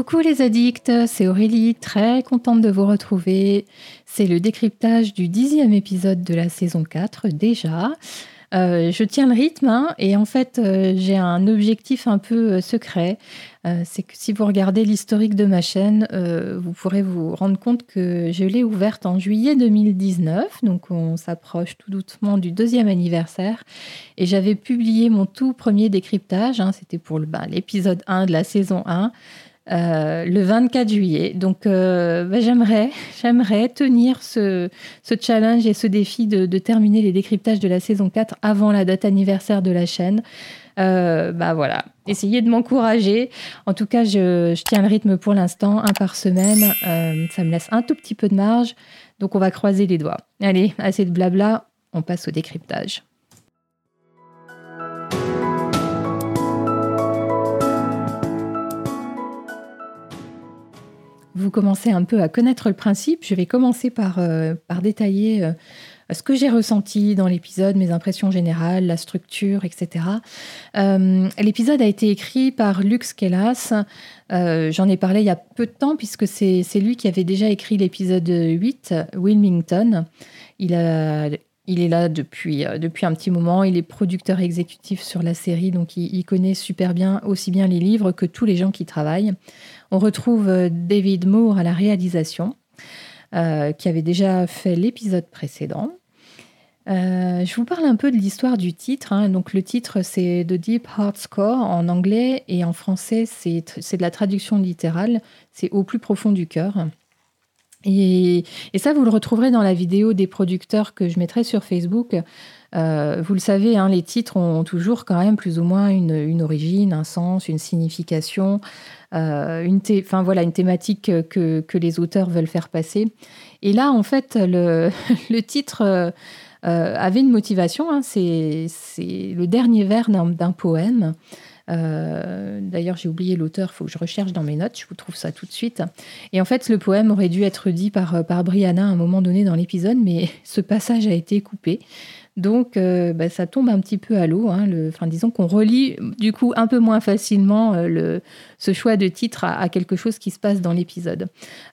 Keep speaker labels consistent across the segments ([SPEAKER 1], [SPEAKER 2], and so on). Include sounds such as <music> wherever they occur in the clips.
[SPEAKER 1] Coucou les addicts, c'est Aurélie, très contente de vous retrouver. C'est le décryptage du dixième épisode de la saison 4 déjà. Euh, je tiens le rythme hein, et en fait euh, j'ai un objectif un peu euh, secret. c'est que si vous regardez l'historique de ma chaîne, vous pourrez vous rendre compte que je l'ai ouverte en juillet 2019, donc on s'approche tout doucement du deuxième anniversaire. Et j'avais publié mon tout premier décryptage, hein, c'était pour bah, l'épisode 1 de la saison 1. Euh, le 24 juillet. Donc, euh, bah, j'aimerais, j'aimerais tenir ce, challenge et ce défi de, terminer les décryptages de la saison 4 avant la date anniversaire de la chaîne. Euh, bah voilà, essayez de m'encourager. En tout cas, je, je, tiens le rythme pour l'instant, un par semaine. ça me laisse un tout petit peu de marge. Donc, on va croiser les doigts. Allez, assez de blabla, on passe au décryptage. Vous commencez un peu à connaître le principe, je vais commencer par, euh, détailler euh, ce que j'ai ressenti dans l'épisode, mes impressions générales, la structure, etc. Euh, l'épisode a été écrit par Lux Kellas. J'en ai parlé il y a peu de temps puisque c'est lui qui avait déjà écrit l'épisode 8, Wilmington. Il est là depuis, depuis un petit moment. Il est producteur exécutif sur la série, donc il, il, connaît super bien aussi bien les livres que tous les gens qui travaillent. On retrouve euh, David Moore à la réalisation, euh, qui avait déjà fait l'épisode précédent. Euh, je vous parle un peu de l'histoire du titre. Hein. Donc le titre c'est The Deep Heart Score en anglais et en français c'est de la traduction littérale. C'est au plus profond du cœur. Et, ça vous le retrouverez dans la vidéo des producteurs que je mettrai sur Facebook. Vous le savez, hein, les titres ont toujours quand même plus ou moins une origine, un sens, une signification. Euh, une, enfin, voilà, une thématique que, que, les auteurs veulent faire passer. Et là, en fait, le, <laughs> le titre euh, euh, avait une motivation. Hein, c'est le dernier vers d'un poème. D'ailleurs, j'ai oublié l'auteur, il faut que je recherche dans mes notes, je vous trouve ça tout de suite. Et en fait, le poème aurait dû être dit par, par Brianna à un moment donné dans l'épisode, mais <laughs> ce passage a été coupé. Donc, euh, bah, ça tombe un petit peu à l'eau. Hein, enfin, disons qu'on relie du coup un peu moins facilement euh, ce choix de titre à, quelque chose qui se passe dans l'épisode.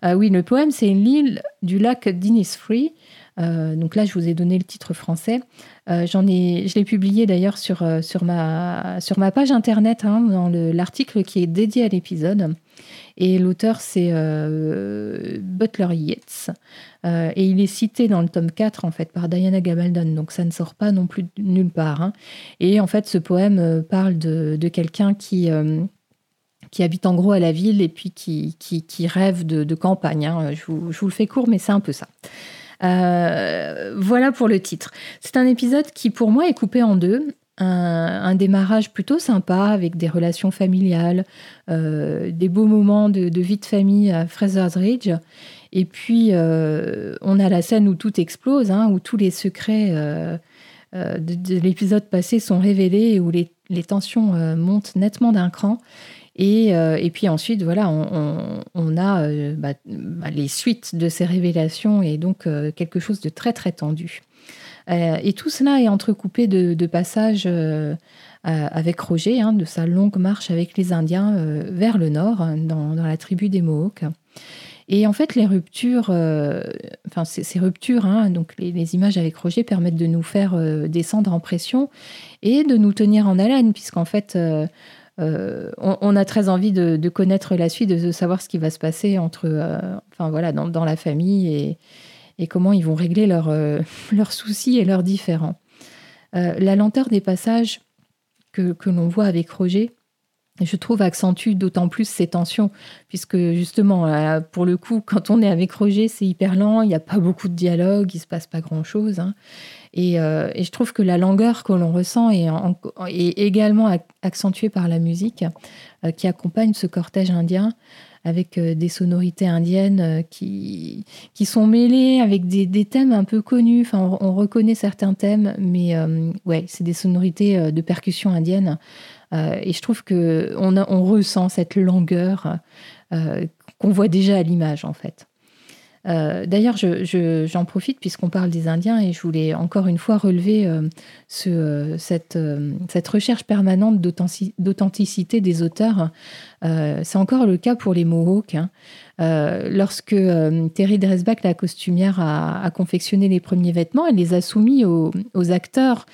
[SPEAKER 1] Euh, oui, le poème, c'est l'île du lac d'Innisfree. Donc là, je vous ai donné le titre français. J'en ai, je l'ai publié d'ailleurs sur, sur, ma, sur ma page internet, hein, dans l'article qui est dédié à l'épisode. Et l'auteur, c'est euh, Butler Yeats. Euh, et il est cité dans le tome 4, en fait, par Diana Gabaldon. Donc ça ne sort pas non plus nulle part. Hein. Et en fait, ce poème euh, parle de, quelqu'un qui qui habite en gros à la ville et puis qui, qui, rêve de, campagne. Hein. Je, vous, je, vous, le fais court, mais c'est un peu ça. Voilà pour le titre. C'est un épisode qui, pour moi, est coupé en deux un, démarrage plutôt sympa avec des relations familiales, euh, des beaux moments de, vie de famille à Fraser's Ridge. Et puis, euh, on a la scène où tout explose, hein, où tous les secrets euh, de, l'épisode passé sont révélés et où les, tensions montent nettement d'un cran. Et, puis ensuite, voilà, on, a bah, bah, les suites de ces révélations et donc quelque chose de très, très tendu. Euh, et tout cela est entrecoupé de, passages euh, euh, avec Roger, hein, de sa longue marche avec les Indiens vers le nord, dans, la tribu des Mohawks. Et en fait, les ruptures, enfin ces, ruptures, hein, donc les, images avec Roger permettent de nous faire descendre en pression et de nous tenir en haleine, puisqu'en fait, on, a très envie de, connaître la suite, de, savoir ce qui va se passer entre, enfin voilà, dans, la famille et, comment ils vont régler euh, <laughs> leurs soucis et leurs différends. Euh, la lenteur des passages que, l'on voit avec Roger, je trouve, accentue d'autant plus ces tensions, puisque justement, euh, pour le coup, <laughs> quand on est avec Roger, c'est hyper lent, il n'y a pas beaucoup de dialogue, il ne se passe pas grand-chose. Hein. Et, et, je trouve que la langueur que l'on ressent est, également accentuée par la musique qui accompagne ce cortège indien avec euh, des sonorités indiennes euh, qui, qui sont mêlées avec des, des thèmes un peu connus. Enfin, on, reconnaît certains thèmes, mais euh, ouais, c'est des sonorités de percussion indienne. et je trouve que on ressent cette langueur qu'on voit déjà à l'image, en fait. D'ailleurs, j'en profite puisqu'on parle des Indiens et je voulais encore une fois relever ce, cette, cette, recherche permanente d'authenticité des auteurs. C'est encore le cas pour les Mohawks. Hein. lorsque Terry Dresbach, la costumière, a, confectionné les premiers vêtements, elle les a soumis aux, acteurs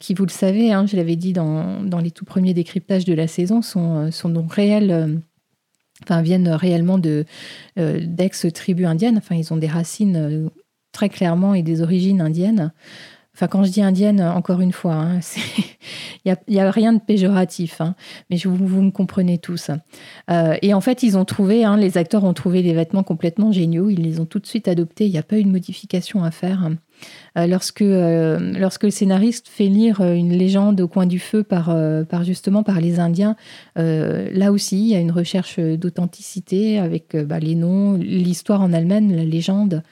[SPEAKER 1] qui, vous le savez, hein, je l'avais dit dans, dans, les tout premiers décryptages de la saison, sont, sont donc réels viennent réellement de euh, d'ex-tribus indiennes. Enfin, ils ont des racines euh, très clairement et des origines indiennes. Enfin, quand je dis indienne, encore une fois, hein, <laughs> il n'y a, a, rien de péjoratif, hein, mais je, vous, vous, me comprenez tous. Euh, et en fait, ils ont trouvé, hein, les acteurs ont trouvé des vêtements complètement géniaux, ils les ont tout de suite adoptés, il n'y a pas eu de modification à faire. Euh, lorsque, euh, lorsque le scénariste fait lire euh, une légende au coin du feu par, par justement par les Indiens, là aussi, il y a une recherche d'authenticité avec bah, les noms, l'histoire en elle-même, la légende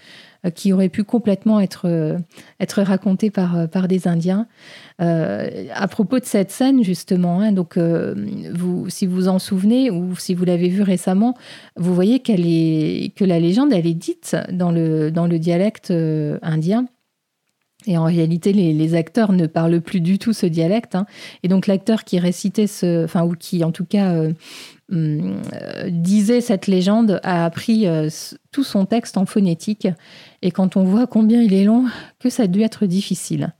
[SPEAKER 1] qui aurait pu complètement être, être racontée par, par des Indiens. à propos de cette scène, justement, hein, donc, vous, si vous en souvenez ou si vous l'avez vu récemment, vous voyez est, que la légende, elle est dite dans le, dans le dialecte indien. Et en réalité, les, acteurs ne parlent plus du tout ce dialecte. Hein. Et donc, l'acteur qui récitait ce, enfin, ou qui en tout cas euh, hum, euh, disait cette légende a appris euh, tout son texte en phonétique. Et quand on voit combien il est long, que ça a dû être difficile.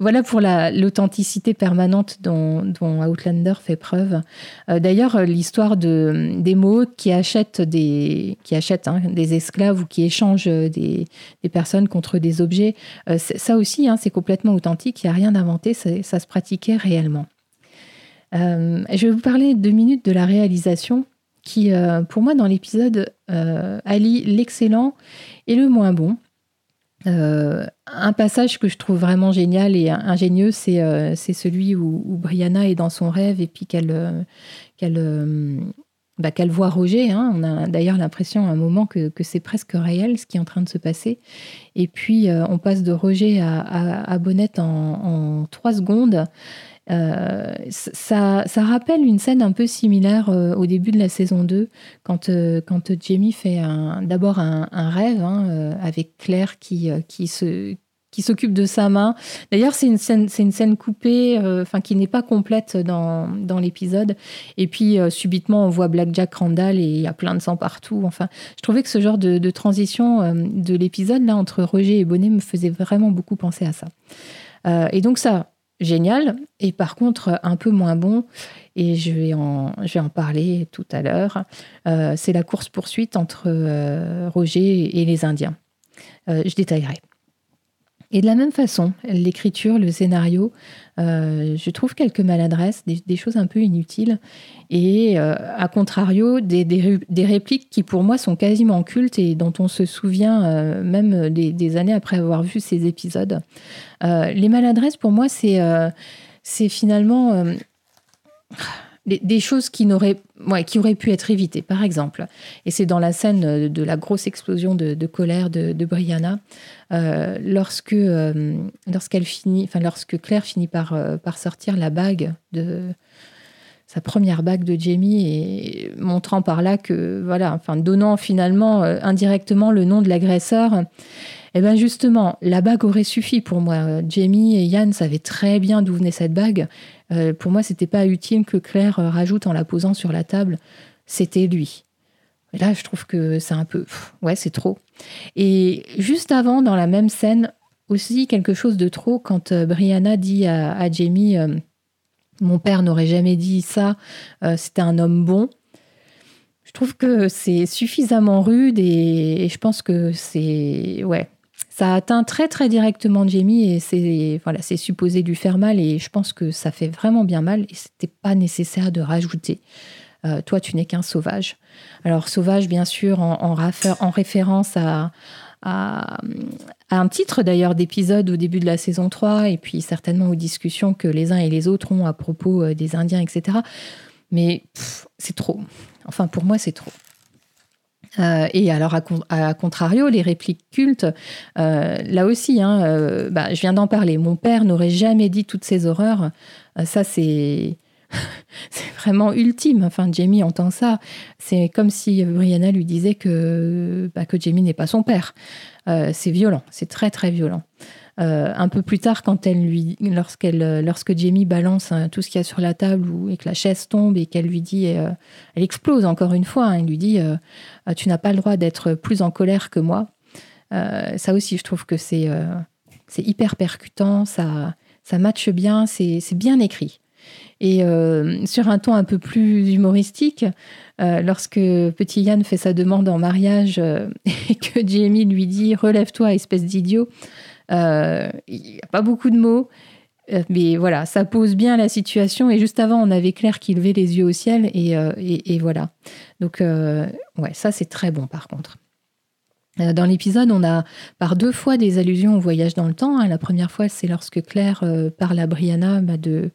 [SPEAKER 1] Voilà pour l'authenticité permanente dont, Outlander fait preuve. Euh, d'ailleurs, euh, l'histoire de, des mots qui achètent hein, des esclaves ou qui échangent des, personnes contre des objets, euh, ça aussi, hein, c'est complètement authentique. Il n'y a rien d'inventé, ça, se pratiquait réellement. je vais vous parler deux minutes de la réalisation qui, pour moi, dans l'épisode, allie l'excellent et le moins bon. Euh, un passage que je trouve vraiment génial et ingénieux, c'est euh, celui où, Brianna est dans son rêve et puis qu'elle euh, bah, qu'elle voit Roger. Hein. On a d'ailleurs l'impression à un moment que, c'est presque réel ce qui est en train de se passer. Et puis on passe de Roger à, à, Bonnette en, trois secondes. Euh, ça, rappelle une scène un peu similaire euh, au début de la saison 2, quand, euh, quand Jamie fait d'abord un, rêve hein, avec Claire qui, qui se qui s'occupe de sa main. D'ailleurs, c'est une scène, c'est une scène coupée, enfin qui n'est pas complète dans, dans l'épisode. Et puis subitement, on voit Black Jack Randall et il y a plein de sang partout. Enfin, je trouvais que ce genre de, de transition de l'épisode là entre Roger et Bonnet me faisait vraiment beaucoup penser à ça. et donc ça, génial, et par contre un peu moins bon, et je vais en, je parler tout à l'heure, euh, c'est la course-poursuite entre euh, Roger et les Indiens. Euh, je détaillerai. Et de la même façon, l'écriture, le scénario, euh, je trouve quelques maladresses, des, choses un peu inutiles, et euh, à contrario, des, répliques qui pour moi sont quasiment cultes et dont on se souvient euh, même des, années après avoir vu ces épisodes. les maladresses, pour moi, c'est finalement des, choses qui, auraient pu être évitées, par exemple. Et c'est dans la scène de la grosse explosion de, colère de, Brianna, euh, lorsque, euh, lorsque Claire finit euh, par sortir la bague de sa première bague de Jamie et montrant par là que, voilà, enfin, donnant finalement indirectement le nom de l'agresseur. Eh bien justement, la bague aurait suffi pour moi. Jamie et Yann savaient très bien d'où venait cette bague. Euh, pour moi, c'était pas utile que Claire euh, rajoute en la posant sur la table. C'était lui. Là, je trouve que c'est un peu. ouais, c'est trop. Et juste avant, dans la même scène, aussi quelque chose de trop quand euh, Brianna dit à, Jamie Mon père n'aurait jamais dit ça, c'était un homme bon. Je trouve que c'est suffisamment rude et, je pense que c'est. Ouais, ça atteint très très directement Jamie et c'est voilà, c'est supposé lui faire mal et je pense que ça fait vraiment bien mal et c'était pas nécessaire de rajouter. Euh, toi, tu n'es qu'un sauvage. Alors sauvage, bien sûr, en, référence à, à, un titre d'ailleurs d'épisode au début de la saison 3 et puis certainement aux discussions que les uns et les autres ont à propos euh, des Indiens, etc. Mais c'est trop. Enfin, pour moi, c'est trop. Euh, et alors, à, contrario, les répliques cultes, euh, là aussi, hein, bah, je viens d'en parler. Mon père n'aurait jamais dit toutes ces horreurs. ça, c'est. <laughs> c'est vraiment ultime. Enfin, Jamie entend ça. C'est comme si Brianna lui disait que, bah, que Jamie n'est pas son père. c'est violent, c'est très très violent. Euh, un peu plus tard, quand elle lui, lorsqu'elle, euh, lorsque Jamie balance hein, tout ce qu'il y a sur la table ou, et que la chaise tombe et qu'elle lui dit, euh, elle explose encore une fois, hein, elle lui dit, tu n'as pas le droit d'être plus en colère que moi. ça aussi, je trouve que c'est, c'est hyper percutant, ça, ça matche bien, c'est bien écrit. Et sur un ton un peu plus humoristique, lorsque petit Yann fait sa demande en mariage <laughs> et que Jamie lui dit Relève-toi, espèce d'idiot, euh, il n'y a pas beaucoup de mots. Euh, mais voilà, ça pose bien la situation. Et juste avant, on avait Claire qui levait les yeux au ciel. Et, euh, voilà. Donc, ouais, ça, c'est très bon par contre. Dans l'épisode, on a par deux fois des allusions au voyage dans le temps. Hein. La première fois, c'est lorsque Claire parle à Brianna bah, de,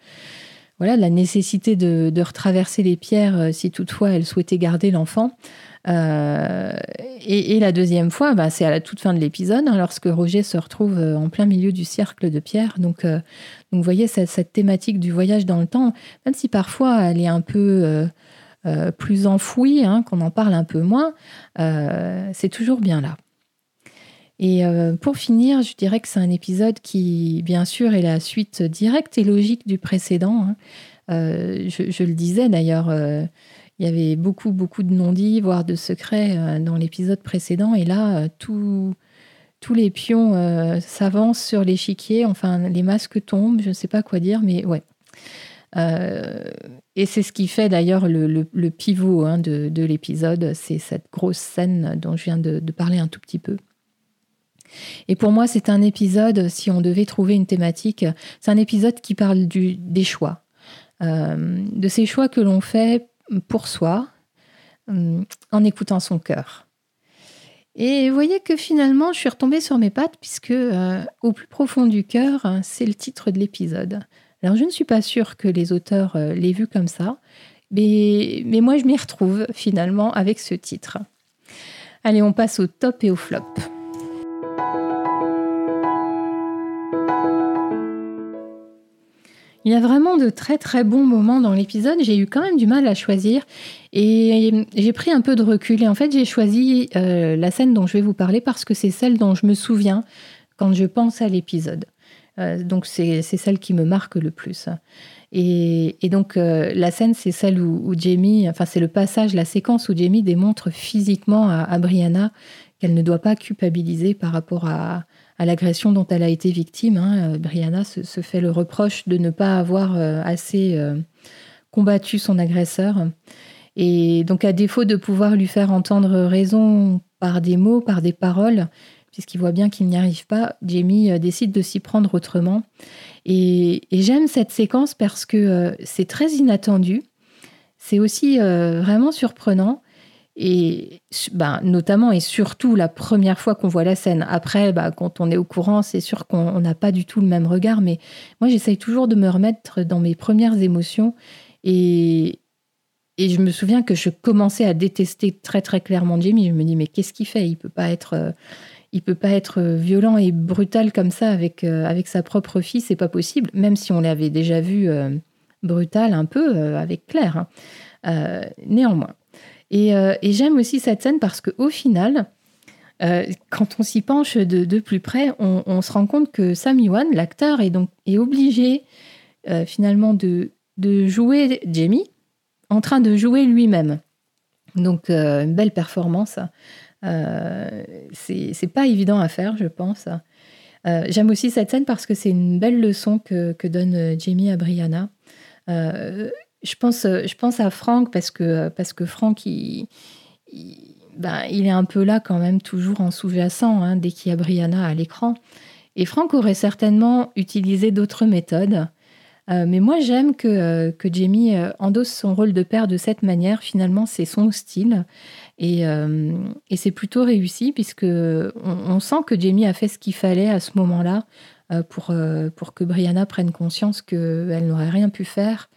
[SPEAKER 1] voilà, la nécessité de, de, retraverser les pierres si toutefois elle souhaitait garder l'enfant. Euh, et, la deuxième fois, bah, c'est à la toute fin de l'épisode, hein, lorsque Roger se retrouve euh, en plein milieu du cercle de pierre. Donc, euh, donc vous voyez, cette, thématique du voyage dans le temps, même si parfois elle est un peu plus enfouie, hein, qu'on en parle un peu moins, c'est toujours bien là. Et pour finir, je dirais que c'est un épisode qui, bien sûr, est la suite directe et logique du précédent. Hein. Je, je, le disais d'ailleurs il y avait beaucoup, beaucoup de non-dits, voire de secrets euh, dans l'épisode précédent. Et là, euh, tous les pions euh, s'avancent sur l'échiquier. Enfin, les masques tombent. Je ne sais pas quoi dire, mais ouais. et c'est ce qui fait d'ailleurs le, pivot hein, de, l'épisode. C'est cette grosse scène dont je viens de, parler un tout petit peu. Et pour moi, c'est un épisode, si on devait trouver une thématique, c'est un épisode qui parle du, des choix. de ces choix que l'on fait pour soi, euh, en écoutant son cœur. Et vous voyez que finalement, je suis retombée sur mes pattes, puisque euh, au plus profond du cœur, c'est le titre de l'épisode. Alors, je ne suis pas sûre que les auteurs euh, l'aient vu comme ça, mais, mais moi, je m'y retrouve finalement avec ce titre. Allez, on passe au top et au flop. Il y a vraiment de très très bons moments dans l'épisode. J'ai eu quand même du mal à choisir et j'ai pris un peu de recul. Et en fait, j'ai choisi euh, la scène dont je vais vous parler parce que c'est celle dont je me souviens quand je pense à l'épisode. Euh, donc c'est celle qui me marque le plus. Et, donc euh, la scène, c'est celle où, Jamie, enfin c'est le passage, la séquence où Jamie démontre physiquement à Brianna qu'elle ne doit pas culpabiliser par rapport à, à l'agression dont elle a été victime. Hein. Euh, Brianna se, fait le reproche de ne pas avoir euh, assez euh, combattu son agresseur. Et donc, à défaut de pouvoir lui faire entendre raison par des mots, par des paroles, puisqu'il voit bien qu'il n'y arrive pas, Jamie décide de s'y prendre autrement. Et, j'aime cette séquence parce que c'est très inattendu. C'est aussi vraiment surprenant. Et ben, notamment et surtout la première fois qu'on voit la scène. Après, bah, quand on est au courant, c'est sûr qu'on n'a pas du tout le même regard. Mais moi, j'essaye toujours de me remettre dans mes premières émotions. Et, et je me souviens que je commençais à détester très très clairement Jamie. Je me dis mais qu'est-ce qu'il fait? Il peut pas euh, peut pas être violent et brutal comme ça avec euh, avec sa propre fille. C'est pas possible. Même si on l'avait déjà vu euh, brutal un peu avec Claire. Hein. néanmoins. Euh, et, j'aime aussi cette scène parce qu'au final, euh, quand on s'y penche de, plus près, on, se rend compte que Sam Yuan, l'acteur, est est obligé euh, finalement de, de, jouer Jamie en train de jouer lui-même. Donc une belle performance. c'est pas évident à faire, je pense. J'aime aussi cette scène parce que c'est une belle leçon que, que donne Jamie à Brianna je pense, euh, je pense à Franck parce que, parce que Franck, il, ben, il est un peu là quand même, toujours en sous-jacent, hein, dès qu'il y a Brianna à l'écran. Et Franck aurait certainement utilisé d'autres méthodes. Euh, mais moi, j'aime que, euh, que Jamie endosse son rôle de père de cette manière. Finalement, c'est son style. Et, c'est plutôt réussi, puisque on, sent que Jamie a fait ce qu'il fallait à ce moment-là pour, pour que Brianna prenne conscience qu'elle n'aurait rien pu faire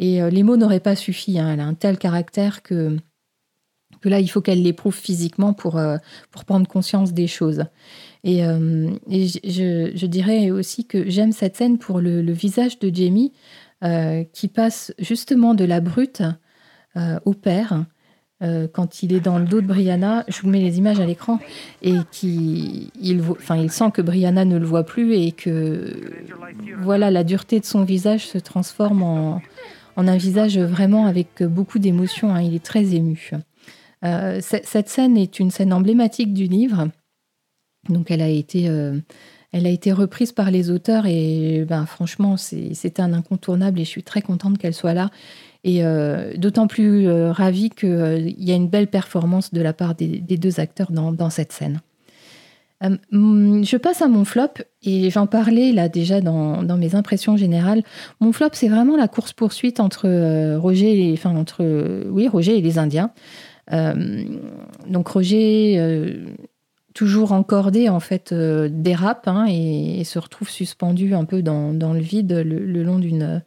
[SPEAKER 1] et euh, les mots n'auraient pas suffi. Hein. Elle a un tel caractère que, que là, il faut qu'elle l'éprouve physiquement pour, euh, pour prendre conscience des choses. Et, euh, je, dirais aussi que j'aime cette scène pour le, visage de Jamie. qui passe justement de la brute au père. quand il est dans le dos de Brianna, je vous mets les images à l'écran, et qui, il, enfin, il sent que Brianna ne le voit plus et que voilà, la dureté de son visage se transforme en, en un visage vraiment avec beaucoup d'émotion. Hein. il est très ému. Euh, cette scène est une scène emblématique du livre. Donc elle a été, euh, elle a été reprise par les auteurs et ben, franchement c'était un incontournable et je suis très contente qu'elle soit là. Et euh, d'autant plus ravie qu'il y a une belle performance de la part des, deux acteurs dans, cette scène. Je passe à mon flop et j'en parlais là déjà dans, mes impressions générales. Mon flop, c'est vraiment la course poursuite entre Roger, et, enfin entre oui Roger et les Indiens. Euh, donc Roger, euh, toujours encordé en fait, euh, dérape hein, et, se retrouve suspendu un peu dans, le vide le, long d'une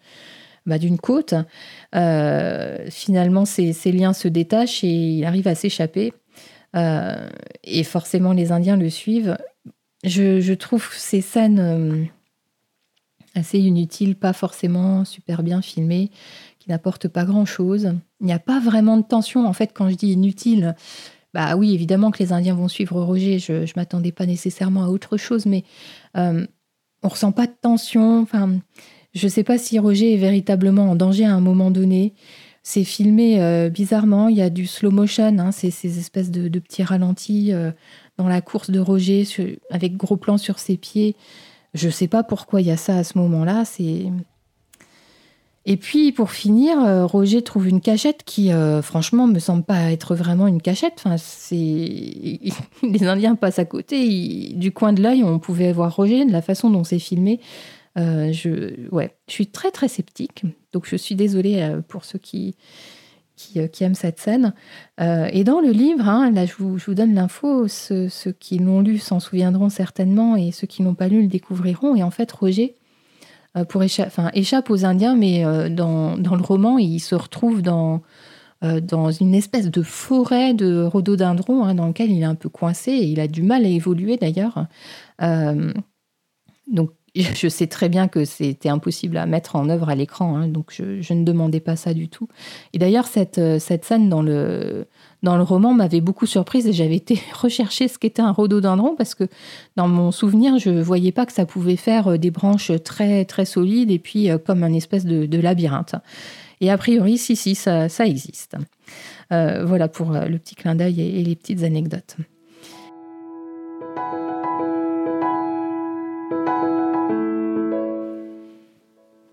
[SPEAKER 1] bah, d'une côte. finalement, ses, liens se détachent et il arrive à s'échapper. Et forcément, les Indiens le suivent. Je, trouve ces scènes assez inutiles, pas forcément super bien filmées, qui n'apportent pas grand-chose. Il n'y a pas vraiment de tension. En fait, quand je dis inutile, bah oui, évidemment que les Indiens vont suivre Roger. Je ne m'attendais pas nécessairement à autre chose, mais euh, on ressent pas de tension. Enfin, je ne sais pas si Roger est véritablement en danger à un moment donné. C'est filmé euh, bizarrement. Il y a du slow motion, hein, c'est ces espèces de, petits ralentis euh, dans la course de Roger avec gros plans sur ses pieds. Je ne sais pas pourquoi il y a ça à ce moment-là. C'est et puis pour finir, euh, Roger trouve une cachette qui, euh, franchement, me semble pas être vraiment une cachette. Enfin, c'est <laughs> les Indiens passent à côté. Du coin de l'œil, on pouvait voir Roger de la façon dont c'est filmé. Euh, je, ouais, je suis très très sceptique. Donc je suis désolée pour ceux qui qui, aiment cette scène. et dans le livre, hein, là je vous, donne l'info, ceux, qui l'ont lu s'en souviendront certainement et ceux qui n'ont pas lu le découvriront. Et en fait, Roger euh, pour échappe aux Indiens, mais euh, dans, dans, le roman, il se retrouve dans, euh, dans une espèce de forêt de rhododendrons hein, dans lequel il est un peu coincé et il a du mal à évoluer d'ailleurs. donc je sais très bien que c'était impossible à mettre en œuvre à l'écran, hein, donc je, ne demandais pas ça du tout. Et d'ailleurs, cette, cette scène dans le, dans le roman m'avait beaucoup surprise et j'avais été <laughs> rechercher ce qu'était un rhododendron parce que dans mon souvenir, je ne voyais pas que ça pouvait faire euh, des branches très très solides et puis euh, comme un espèce de, labyrinthe. Et a priori, si, si, ça, ça existe. Euh, voilà pour le petit clin d'œil et les petites anecdotes.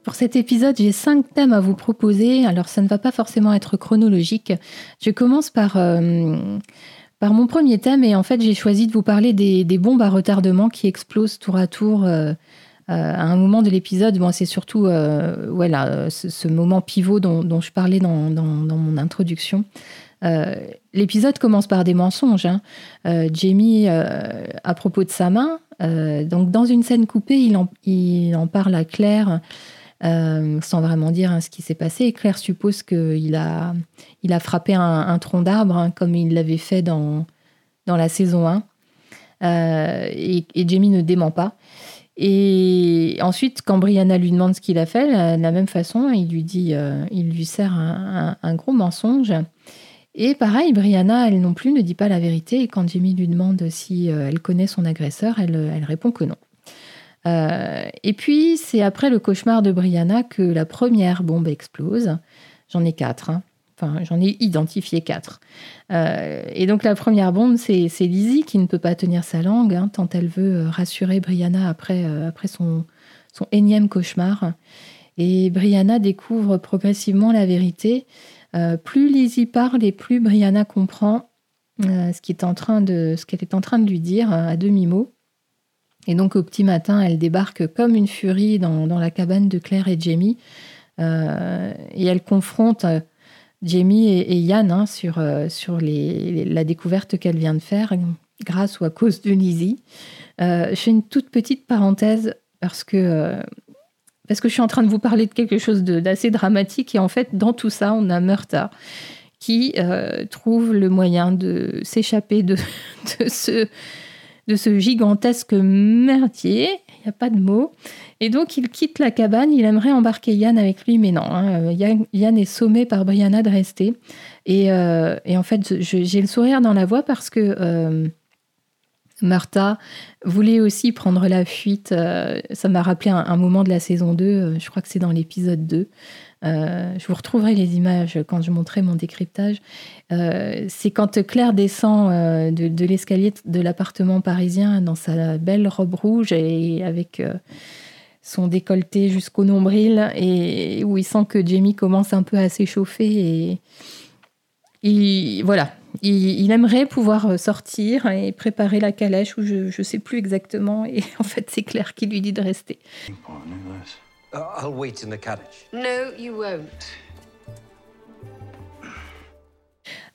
[SPEAKER 1] Pour cet épisode, j'ai cinq thèmes à vous proposer. Alors, ça ne va pas forcément être chronologique. Je commence par, euh, par mon premier thème et en fait, j'ai choisi de vous parler des, bombes à retardement qui explosent tour à tour euh, euh, à un moment de l'épisode. Bon, c'est surtout voilà, ce, moment pivot dont, je parlais dans, mon introduction. l'épisode commence par des mensonges. Hein. Jamie, à propos de sa main, donc dans une scène coupée, il en, il en parle à Claire. Euh, sans vraiment dire hein, ce qui s'est passé. Claire suppose qu'il a, il a frappé un, tronc d'arbre, hein, comme il l'avait fait dans, dans la saison 1. Euh, et, Jamie ne dément pas. Et ensuite, quand Brianna lui demande ce qu'il a fait, de la même façon, il lui dit, euh, il lui sert un, gros mensonge. Et pareil, Brianna, elle non plus ne dit pas la vérité. Et quand Jamie lui demande si elle connaît son agresseur, elle, elle répond que non. Euh, et puis, c'est après le cauchemar de Brianna que la première bombe explose. J'en ai quatre. Hein. Enfin, j'en ai identifié quatre. Euh, et donc, la première bombe, c'est Lizzie qui ne peut pas tenir sa langue, hein, tant elle veut euh, rassurer Brianna après, après son, énième cauchemar. Et Brianna découvre progressivement la vérité. plus Lizzie parle et plus Brianna comprend ce qu'elle est, est en train de lui dire à demi-mot. Et donc au petit matin, elle débarque comme une furie dans, la cabane de Claire et Jamie. Euh, et elle confronte euh, Jamie et, Yann hein, sur, euh, sur la découverte qu'elle vient de faire grâce ou à cause de Lizzie. je fais une toute petite parenthèse parce que, parce que je suis en train de vous parler de quelque chose d'assez dramatique. Et en fait, dans tout ça, on a Murta qui trouve le moyen de s'échapper de, <laughs> de ce de ce gigantesque merdier. Il n'y a pas de mots. Et donc, il quitte la cabane. Il aimerait embarquer Yann avec lui, mais non. Hein. Yann, est sommé par Brianna de rester. Et, en fait, j'ai le sourire dans la voix parce que Martha voulait aussi prendre la fuite. Euh, ça m'a rappelé un, moment de la saison 2, euh, je crois que c'est dans l'épisode 2. Euh, je vous retrouverai les images quand je montrerai mon décryptage. c'est quand Claire descend de, l'escalier de l'appartement parisien dans sa belle robe rouge et avec son décolleté jusqu'au nombril et où il sent que Jamie commence un peu à s'échauffer et voilà, il, aimerait pouvoir euh, sortir et préparer la calèche ou je ne sais plus exactement. Et <laughs> en fait, c'est Claire qui lui dit de rester.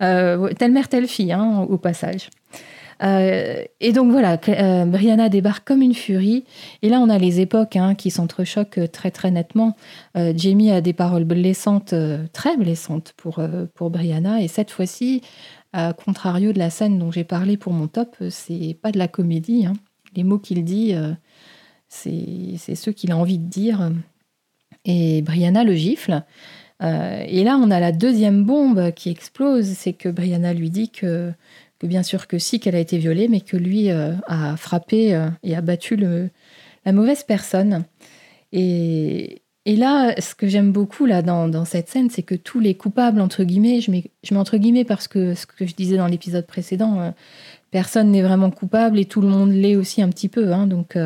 [SPEAKER 1] Euh, telle mère, telle fille, hein, au passage. Euh, et donc voilà, euh, Brianna débarque comme une furie. Et là, on a les époques hein, qui s'entrechoquent très très nettement. Euh, Jamie a des paroles blessantes, très blessantes pour, pour Brianna. Et cette fois-ci, à contrario de la scène dont j'ai parlé pour mon top, c'est pas de la comédie. Hein. Les mots qu'il dit, c'est ceux qu'il a envie de dire. Et Brianna le gifle. et là, on a la deuxième bombe qui explose. C'est que Brianna lui dit que que bien sûr que si qu'elle a été violée, mais que lui euh, a frappé euh, et a battu le, la mauvaise personne. Et, et là, ce que j'aime beaucoup là dans, dans cette scène, c'est que tous les coupables, entre guillemets, je mets, je mets entre guillemets parce que ce que je disais dans l'épisode précédent, euh, personne n'est vraiment coupable et tout le monde l'est aussi un petit peu. Hein, donc,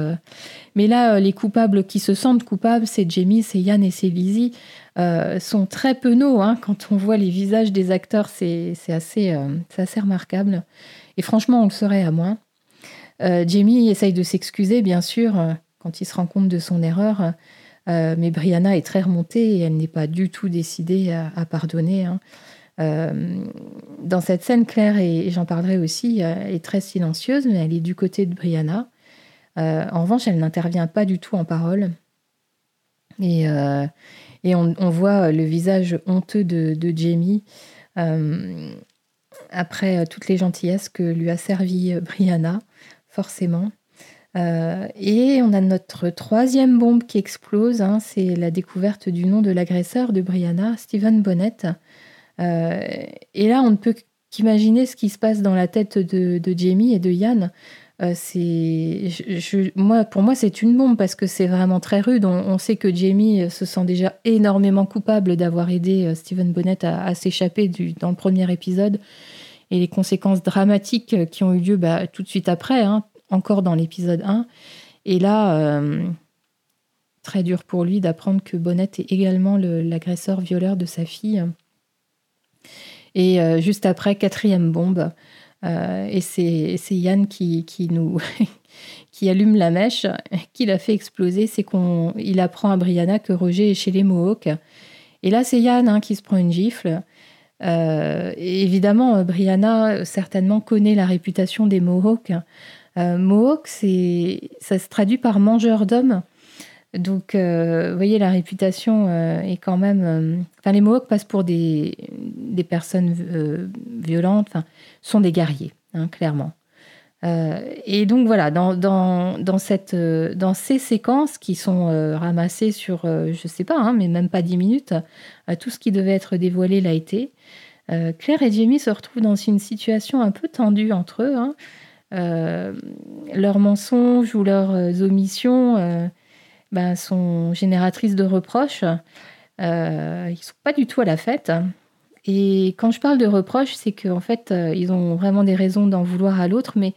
[SPEAKER 1] mais là, les coupables qui se sentent coupables, c'est Jamie, c'est Yann et c'est Lizzie. Euh, sont très penauds. Hein. Quand on voit les visages des acteurs, c'est assez, euh, assez remarquable. Et franchement, on le serait à moins. Euh, Jamie essaye de s'excuser, bien sûr, quand il se rend compte de son erreur. mais Brianna est très remontée et elle n'est pas du tout décidée à, pardonner. Hein. Dans cette scène, Claire, et, j'en parlerai aussi, est très silencieuse, mais elle est du côté de Brianna. en revanche, elle n'intervient pas du tout en parole. Et, et on, voit euh, le visage honteux de, Jamie euh, après euh, toutes les gentillesses que lui a servi Brianna, forcément. et on a notre troisième bombe qui explose, hein, c'est la découverte du nom de l'agresseur de Brianna, Stephen Bonnet. Et là, on ne peut qu'imaginer ce qui se passe dans la tête de, Jamie et de Yann. Euh, moi, pour moi, c'est une bombe parce que c'est vraiment très rude. On, sait que Jamie euh, se sent déjà énormément coupable d'avoir aidé euh, Stephen Bonnet à, s'échapper dans le premier épisode et les conséquences dramatiques qui ont eu lieu bah, tout de suite après, hein, encore dans l'épisode 1. Et là, très dur pour lui d'apprendre que Bonnet est également l'agresseur violeur de sa fille. Et juste après, quatrième bombe. Euh, et c'est Yann qui, qui nous <laughs> qui allume la mèche, qui l'a fait exploser. C'est qu'il apprend à Brianna que Roger est chez les Mohawks. Et là, c'est Yann hein, qui se prend une gifle. Euh, évidemment, Brianna certainement connaît la réputation des Mohawks. Euh, Mohawk, ça se traduit par mangeur d'hommes. Donc, euh, vous voyez, la réputation euh, est quand même. Euh, enfin, les Mohawks passent pour des, des personnes violentes, sont des guerriers, hein, clairement. et donc, voilà, dans, dans, dans, cette, dans ces séquences qui sont ramassées sur, je ne sais pas, hein, mais même pas dix minutes, tout ce qui devait être dévoilé l'a été. Claire et Jamie se retrouvent dans une situation un peu tendue entre eux. Hein. leurs mensonges ou leurs omissions ben, sont génératrices de reproches. Euh, ils ne sont pas du tout à la fête. Et quand je parle de reproches, c'est qu'en fait, euh, ils ont vraiment des raisons d'en vouloir à l'autre, mais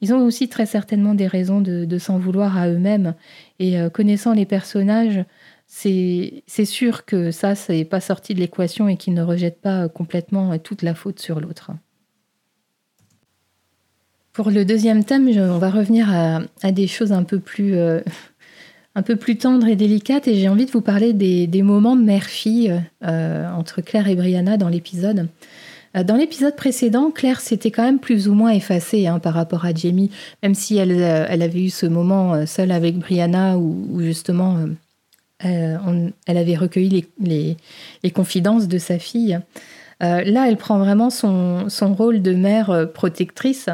[SPEAKER 1] ils ont aussi très certainement des raisons de, s'en vouloir à eux-mêmes. Et euh, connaissant les personnages, c'est sûr que ça, n'est pas sorti de l'équation et qu'ils ne rejettent pas complètement toute la faute sur l'autre. Pour le deuxième thème, on va revenir à, des choses un peu plus un peu plus tendre et délicate et j'ai envie de vous parler des, moments mère-fille euh, entre Claire et Brianna dans l'épisode. Euh, dans l'épisode précédent, Claire s'était quand même plus ou moins effacée hein, par rapport à Jamie, même si elle, euh, avait eu ce moment seule avec Brianna où, justement elle avait recueilli les, confidences de sa fille. là, elle prend vraiment son rôle de mère protectrice.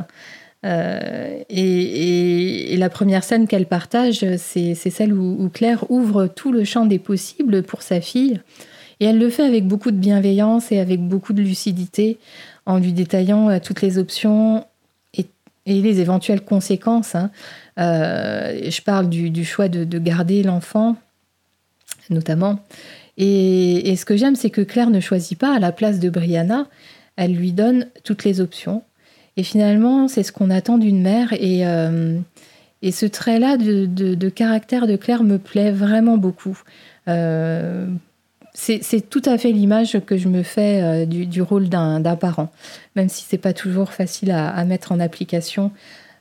[SPEAKER 1] Et, la première scène qu'elle partage, c'est celle où, Claire ouvre tout le champ des possibles pour sa fille. Et elle le fait avec beaucoup de bienveillance et avec beaucoup de lucidité, en lui détaillant toutes les options et, les éventuelles conséquences. Hein. je parle du, choix de garder l'enfant, notamment. Et, ce que j'aime, c'est que Claire ne choisit pas à la place de Brianna, elle lui donne toutes les options. Et finalement, c'est ce qu'on attend d'une mère. Et, euh, ce trait-là de, caractère de Claire me plaît vraiment beaucoup. Euh, c'est tout à fait l'image que je me fais euh, du, rôle d'un parent, même si c'est pas toujours facile à, mettre en application,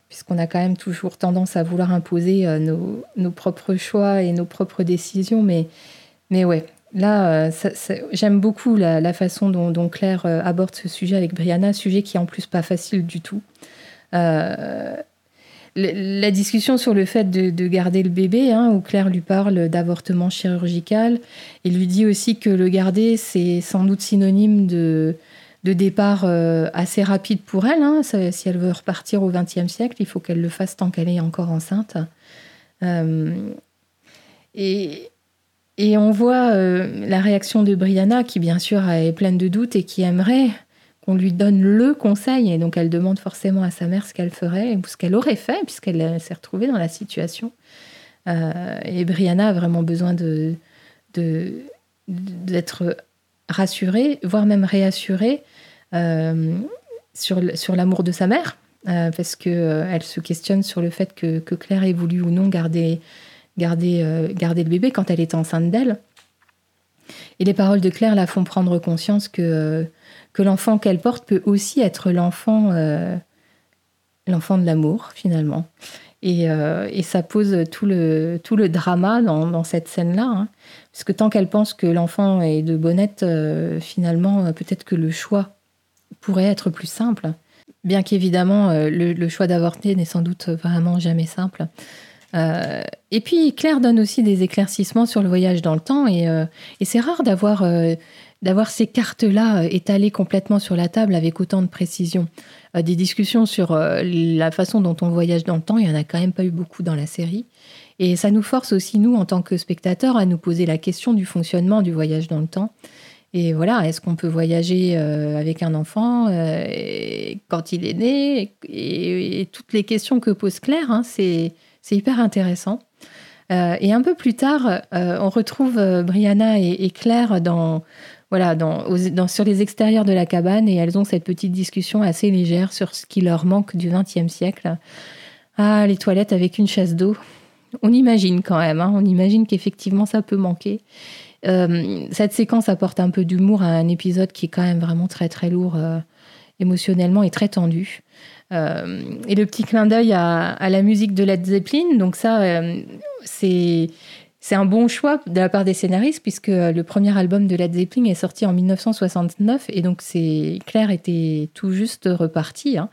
[SPEAKER 1] puisqu'on a quand même toujours tendance à vouloir imposer nos, nos, propres choix et nos propres décisions. Mais, mais ouais, Là, euh, j'aime beaucoup la, façon dont, Claire euh, aborde ce sujet avec Brianna, sujet qui est en plus pas facile du tout. Euh, la discussion sur le fait de, garder le bébé, hein, où Claire lui parle d'avortement chirurgical, et lui dit aussi que le garder, c'est sans doute synonyme de, départ assez rapide pour elle. Hein. si elle veut repartir au XXe siècle, il faut qu'elle le fasse tant qu'elle est encore enceinte. et, et on voit euh, la réaction de Brianna, qui bien sûr est pleine de doutes et qui aimerait qu'on lui donne le conseil. Et donc elle demande forcément à sa mère ce qu'elle ferait ou ce qu'elle aurait fait, puisqu'elle s'est retrouvée dans la situation. Euh, et Brianna a vraiment besoin de, d'être rassurée, voire même réassurée euh, sur, l'amour de sa mère, parce qu'elle se questionne sur le fait que Claire ait voulu ou non garder garder, euh, garder le bébé quand elle est enceinte d'elle. Et les paroles de Claire la font prendre conscience que, euh, l'enfant qu'elle porte peut aussi être l'enfant euh, de l'amour, finalement. Et, ça pose tout le, drama dans, cette scène-là. Hein. Parce que tant qu'elle pense que l'enfant est de Bonnette, finalement, peut-être que le choix pourrait être plus simple. Bien qu'évidemment, le, choix d'avorter n'est sans doute vraiment jamais simple. Euh, et puis Claire donne aussi des éclaircissements sur le voyage dans le temps et, euh, c'est rare d'avoir euh, d'avoir ces cartes-là étalées complètement sur la table avec autant de précision. des discussions sur la façon dont on voyage dans le temps, il n'y en a quand même pas eu beaucoup dans la série. Et ça nous force aussi, nous, en tant que spectateurs, à nous poser la question du fonctionnement du voyage dans le temps. Et voilà, est-ce qu'on peut voyager avec un enfant quand il est né et, toutes les questions que pose Claire, hein, c'est c'est hyper intéressant. Euh, et un peu plus tard, euh, on retrouve euh, Brianna et, Claire sur les extérieurs de la cabane et elles ont cette petite discussion assez légère sur ce qui leur manque du XXe siècle. Ah, les toilettes avec une chasse d'eau. On imagine quand même, hein, on imagine qu'effectivement ça peut manquer. cette séquence apporte un peu d'humour à un épisode qui est quand même vraiment très très lourd émotionnellement et très tendu. Euh, et le petit clin d'œil à, la musique de Led Zeppelin, donc ça, euh, c'est c'est un bon choix de la part des scénaristes puisque le premier album de Led Zeppelin est sorti en 1969 et donc c'est Claire était tout juste repartie. Hein.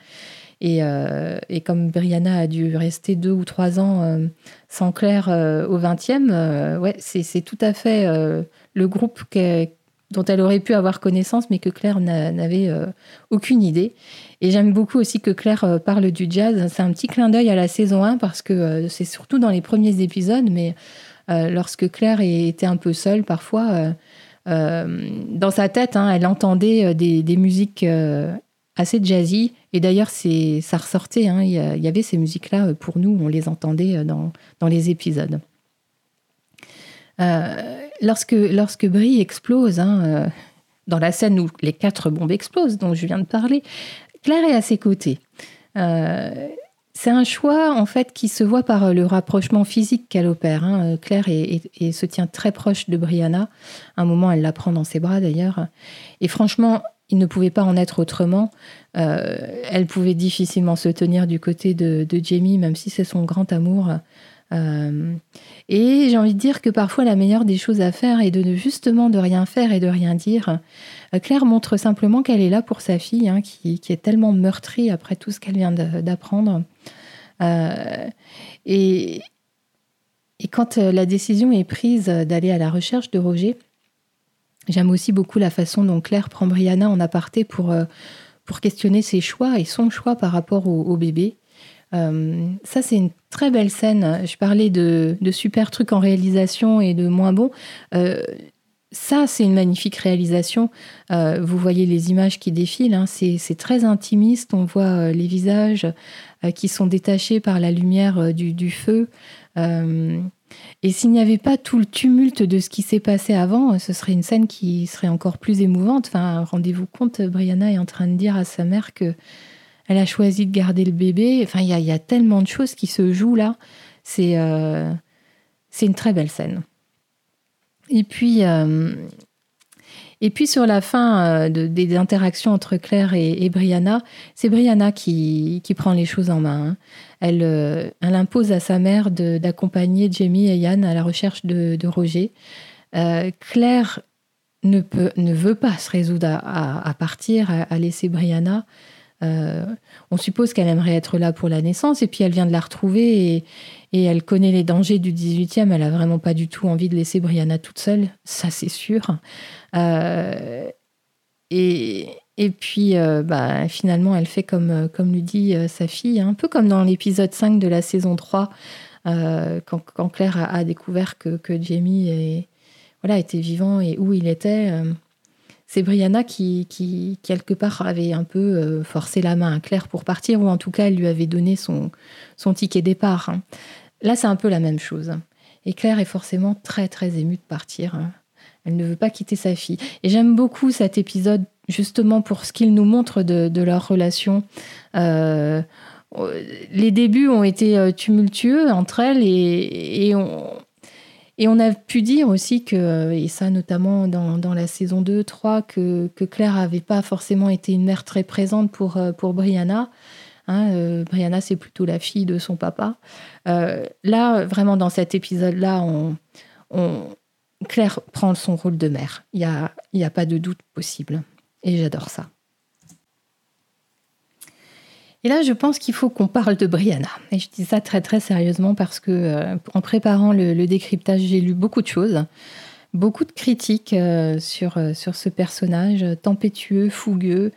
[SPEAKER 1] Et, euh, et, comme Brianna a dû rester deux ou trois ans sans Claire au 20e, ouais, c'est tout à fait le groupe dont elle aurait pu avoir connaissance mais que Claire n'avait aucune idée. Et j'aime beaucoup aussi que Claire euh, parle du jazz. C'est un petit clin d'œil à la saison 1 parce que euh, c'est surtout dans les premiers épisodes, mais euh, lorsque Claire était un peu seule parfois, dans sa tête, hein, elle entendait des, musiques assez jazzy. Et d'ailleurs, ça ressortait. Hein, il y avait ces musiques-là pour nous, on les entendait dans, dans les épisodes. lorsque, lorsque Brie explose, hein, dans la scène où les quatre bombes explosent, dont je viens de parler, Claire est à ses côtés. Euh, c'est un choix en fait qui se voit par le rapprochement physique qu'elle opère. Hein. Claire se tient très proche de Brianna. À un moment, elle la prend dans ses bras d'ailleurs. Et franchement, il ne pouvait pas en être autrement. Euh, elle pouvait difficilement se tenir du côté de Jamie, même si c'est son grand amour. Euh, et j'ai envie de dire que parfois la meilleure des choses à faire est de justement de rien faire et de rien dire. Euh, Claire montre simplement qu'elle est là pour sa fille, hein, qui, est tellement meurtrie après tout ce qu'elle vient d'apprendre. Euh, et, quand la décision est prise d'aller à la recherche de Roger, j'aime aussi beaucoup la façon dont Claire prend Brianna en aparté pour pour questionner ses choix et son choix par rapport au, bébé. Ça, c'est une très belle scène. Je parlais de, super trucs en réalisation et de moins bons. ça, c'est une magnifique réalisation. vous voyez les images qui défilent. Hein. c'est très intimiste. On voit les visages qui sont détachés par la lumière du, du, feu. Et s'il n'y avait pas tout le tumulte de ce qui s'est passé avant, ce serait une scène qui serait encore plus émouvante. Enfin, rendez-vous compte, Brianna est en train de dire à sa mère que elle a choisi de garder le bébé. Enfin, il y, a tellement de choses qui se jouent là. C'est euh, une très belle scène. Et puis, euh, sur la fin euh, des interactions entre Claire et, Brianna, c'est Brianna qui, prend les choses en main. Hein. Elle, impose à sa mère d'accompagner Jamie et Yann à la recherche de, Roger. Claire ne, peut, ne veut pas se résoudre à, partir, à, laisser Brianna. On suppose qu'elle aimerait être là pour la naissance et puis elle vient de la retrouver et, elle connaît les dangers du 18e. Elle a vraiment pas du tout envie de laisser Brianna toute seule, ça c'est sûr. Euh, et, puis, euh, bah, finalement, elle fait comme, lui dit euh, sa fille, un peu comme dans l'épisode 5 de la saison 3, quand, Claire a, découvert que, Jamie voilà, était vivant et où il était. C'est Brianna qui, qui, quelque part, avait un peu forcé la main à Claire pour partir, ou en tout cas, elle lui avait donné son, son ticket départ. Hein. Là, c'est un peu la même chose. Et Claire est forcément très, très émue de partir. Hein. Elle ne veut pas quitter sa fille. Et j'aime beaucoup cet épisode, justement pour ce qu'il nous montre de, leur relation. Euh, les débuts ont été euh, tumultueux entre elles et, on, et on a pu dire aussi que, et ça notamment dans, la saison 2, 3, que, que Claire n'avait pas forcément été une mère très présente pour, euh, pour Brianna. Hein, euh, Brianna, c'est plutôt la fille de son papa. Euh, là, vraiment, dans cet épisode-là, on, Claire prend son rôle de mère. Il n'y a, y a pas de doute possible. Et j'adore ça. Et là, je pense qu'il faut qu'on parle de Brianna. Et je dis ça très très sérieusement parce que euh, en préparant le, décryptage, j'ai lu beaucoup de choses, beaucoup de critiques sur, sur ce personnage tempétueux, fougueux,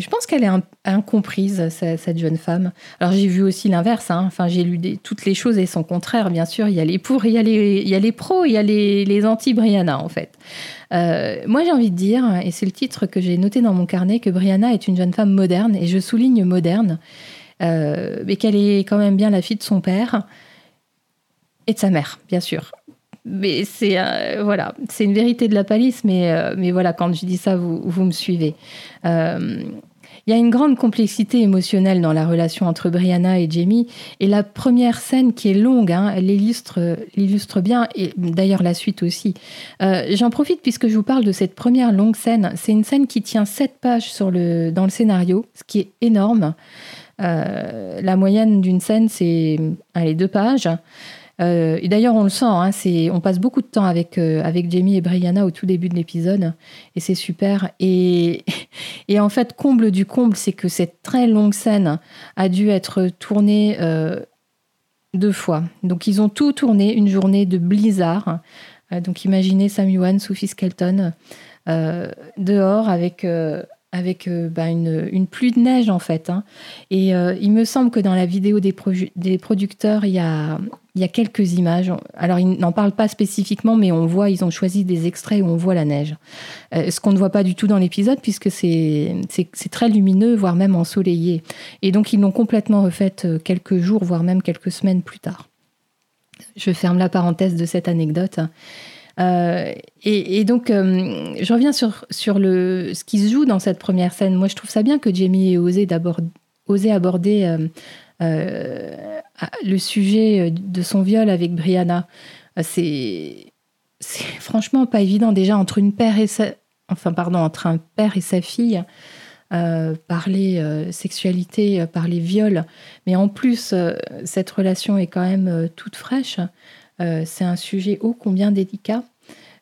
[SPEAKER 1] je pense qu'elle est incomprise, cette jeune femme. Alors j'ai vu aussi l'inverse. Hein. Enfin, j'ai lu toutes les choses et son contraire, bien sûr. Il y a les pour, il y a les, il y a les pros, il y a les, anti-Brianna, en fait. Euh, moi, j'ai envie de dire, et c'est le titre que j'ai noté dans mon carnet, que Brianna est une jeune femme moderne, et je souligne moderne, euh, mais qu'elle est quand même bien la fille de son père et de sa mère, bien sûr mais c'est euh, voilà, c'est une vérité de la palisse, mais, mais voilà, quand je dis ça, vous, vous me suivez. Il y a une grande complexité émotionnelle dans la relation entre Brianna et Jamie. Et la première scène, qui est longue, hein, l'illustre bien, et d'ailleurs la suite aussi. J'en profite puisque je vous parle de cette première longue scène. C'est une scène qui tient sept pages dans le scénario, ce qui est énorme. la moyenne d'une scène, c'est allez, deux pages. Euh, d'ailleurs, on le sent, hein, on passe beaucoup de temps avec, euh, avec Jamie et Brianna au tout début de l'épisode, et c'est super. Et, <laughs> et, en fait, comble du comble, c'est que cette très longue scène a dû être tournée euh, deux fois. Donc, ils ont tout tourné une journée de blizzard. donc, imaginez Sam Yuan, Sophie Skelton, dehors avec avec euh, bah, une, pluie de neige en fait. Hein. Et euh, il me semble que dans la vidéo des, producteurs, il y, a, il y, a, quelques images. Alors ils n'en parlent pas spécifiquement, mais on voit, ils ont choisi des extraits où on voit la neige. Euh, ce qu'on ne voit pas du tout dans l'épisode, puisque c'est très lumineux, voire même ensoleillé. Et donc ils l'ont complètement refaite quelques jours, voire même quelques semaines plus tard. Je ferme la parenthèse de cette anecdote. Euh, et, donc, euh, je reviens sur, le, ce qui se joue dans cette première scène. Moi, je trouve ça bien que Jamie ait osé, osé aborder euh, le sujet de son viol avec Brianna. C'est franchement pas évident déjà entre une père et sa, enfin pardon entre un père et sa fille parler sexualité parler viol mais en plus cette relation est quand même toute fraîche c'est un sujet ô combien délicat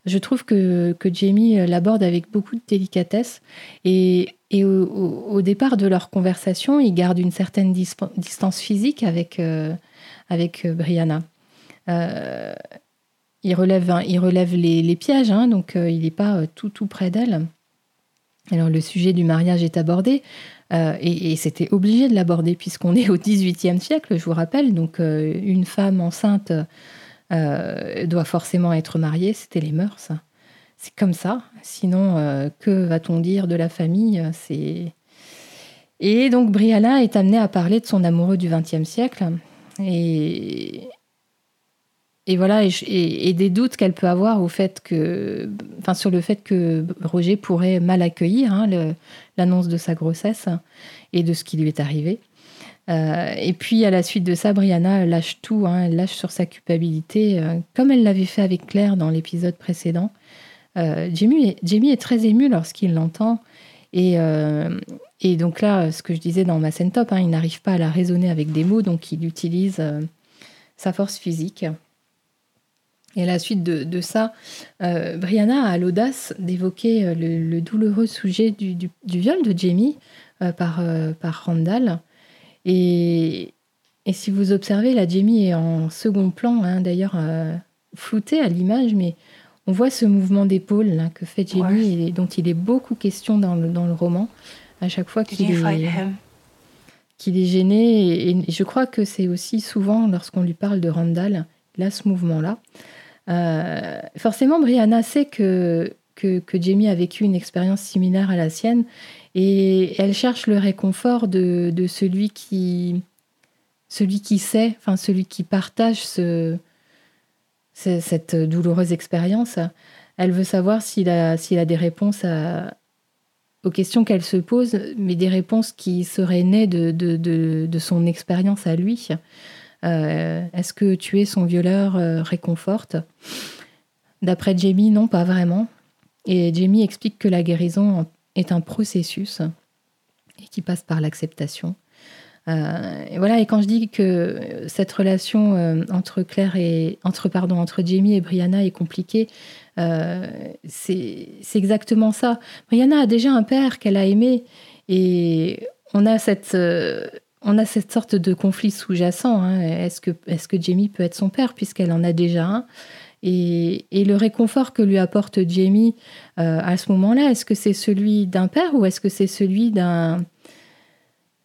[SPEAKER 1] je trouve que, que Jamie euh, l'aborde avec beaucoup de délicatesse. Et, et au, départ de leur conversation, il garde une certaine distance physique avec, euh, avec euh, Brianna. il relève, il relève les, pièges, hein, donc il n'est pas tout, tout près d'elle. Alors le sujet du mariage est abordé, et, c'était obligé de l'aborder puisqu'on est au XVIIIe siècle, je vous rappelle. Donc une femme enceinte doit forcément être mariée, c'était les mœurs. C'est comme ça. Sinon, que va-t-on dire de la famille? C'est et donc Briala est amenée à parler de son amoureux du XXe siècle et, voilà des doutes qu'elle peut avoir au fait sur le fait que Roger pourrait mal accueillir hein, l'annonce de sa grossesse et de ce qui lui est arrivé. Euh, et puis à la suite de ça, Brianna lâche tout, hein, elle lâche sur sa culpabilité, euh, comme elle l'avait fait avec Claire dans l'épisode précédent. Euh, Jamie, est, très ému lorsqu'il l'entend et, donc là, ce que je disais dans ma scène top, hein, il n'arrive pas à la raisonner avec des mots, donc il utilise sa force physique. Et à la suite de, ça, Brianna a l'audace d'évoquer le, douloureux sujet du, viol de Jamie par Randall. Et, si vous observez, la Jamie est en second plan, hein, d'ailleurs floutée à l'image, mais on voit ce mouvement d'épaule que fait Jamie et dont il est beaucoup question dans dans le roman à chaque fois qu'il est, qu'il est gêné. Et, je crois que c'est aussi souvent lorsqu'on lui parle de Randall, il a ce mouvement-là. Euh, forcément, Brianna sait que, que, Jamie a vécu une expérience similaire à la sienne et elle cherche le réconfort de, celui qui celui qui sait, enfin celui qui partage ce, cette douloureuse expérience. Elle veut savoir s'il a, des réponses aux questions qu'elle se pose, mais des réponses qui seraient nées de, de, son expérience à lui. Euh, est-ce que tuer son violeur euh, réconforte? D'après Jamie, non, pas vraiment. Et Jamie explique que la guérison est un processus et qui passe par l'acceptation. Euh, et voilà. Et quand je dis que cette relation entre Claire et entre pardon entre Jamie et Brianna est compliquée, euh, c'est exactement ça. Brianna a déjà un père qu'elle a aimé et on a cette, euh, on a cette sorte de conflit sous-jacent. Hein. Est-ce que, est que Jamie peut être son père puisqu'elle en a déjà un? Et, le réconfort que lui apporte Jamie euh, à ce moment-là, est-ce que c'est celui d'un père ou est-ce que c'est celui d'un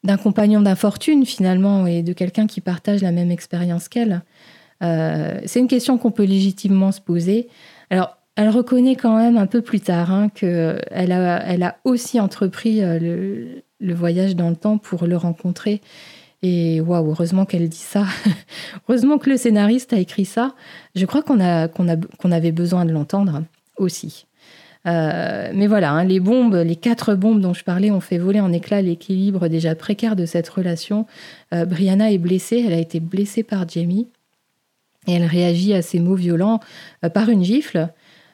[SPEAKER 1] d'un compagnon d'infortune finalement et de quelqu'un qui partage la même expérience qu'elle? C'est une question qu'on peut légitimement se poser. Alors, elle reconnaît quand même un peu plus tard hein, qu'elle a, elle a aussi entrepris euh, le, voyage dans le temps pour le rencontrer. Et waouh, heureusement qu'elle dit ça. <laughs> heureusement que le scénariste a écrit ça. Je crois qu'on a, qu'on a, qu'on avait besoin de l'entendre aussi. Euh, mais voilà, hein, les bombes, les quatre bombes dont je parlais ont fait voler en éclats l'équilibre déjà précaire de cette relation. Euh, Brianna est blessée, elle a été blessée par Jamie. Et elle réagit à ces mots violents par une gifle.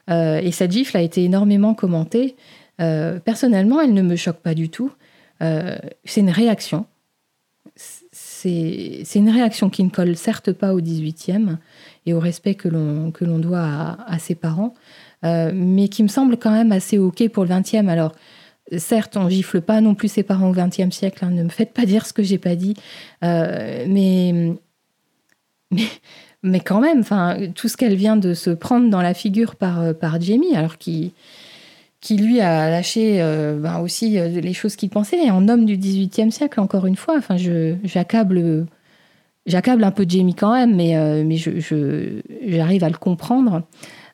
[SPEAKER 1] Euh, et cette gifle a été énormément commentée. Euh, personnellement, elle ne me choque pas du tout. Euh, c'est une réaction. C'est une réaction qui ne colle certes pas au 18e et au respect que l'on doit à, ses parents, mais qui me semble quand même assez OK pour le 20e. Alors, certes, on gifle pas non plus ses parents au 20e siècle, hein, ne me faites pas dire ce que j'ai pas dit, mais, mais mais quand même, tout ce qu'elle vient de se prendre dans la figure par, euh, par Jamie, alors qui, qui lui a lâché euh, ben aussi euh, les choses qu'il pensait, et en homme du XVIIIe siècle, encore une fois, enfin, j'accable, un peu Jamie quand même, mais, je, j'arrive à le comprendre.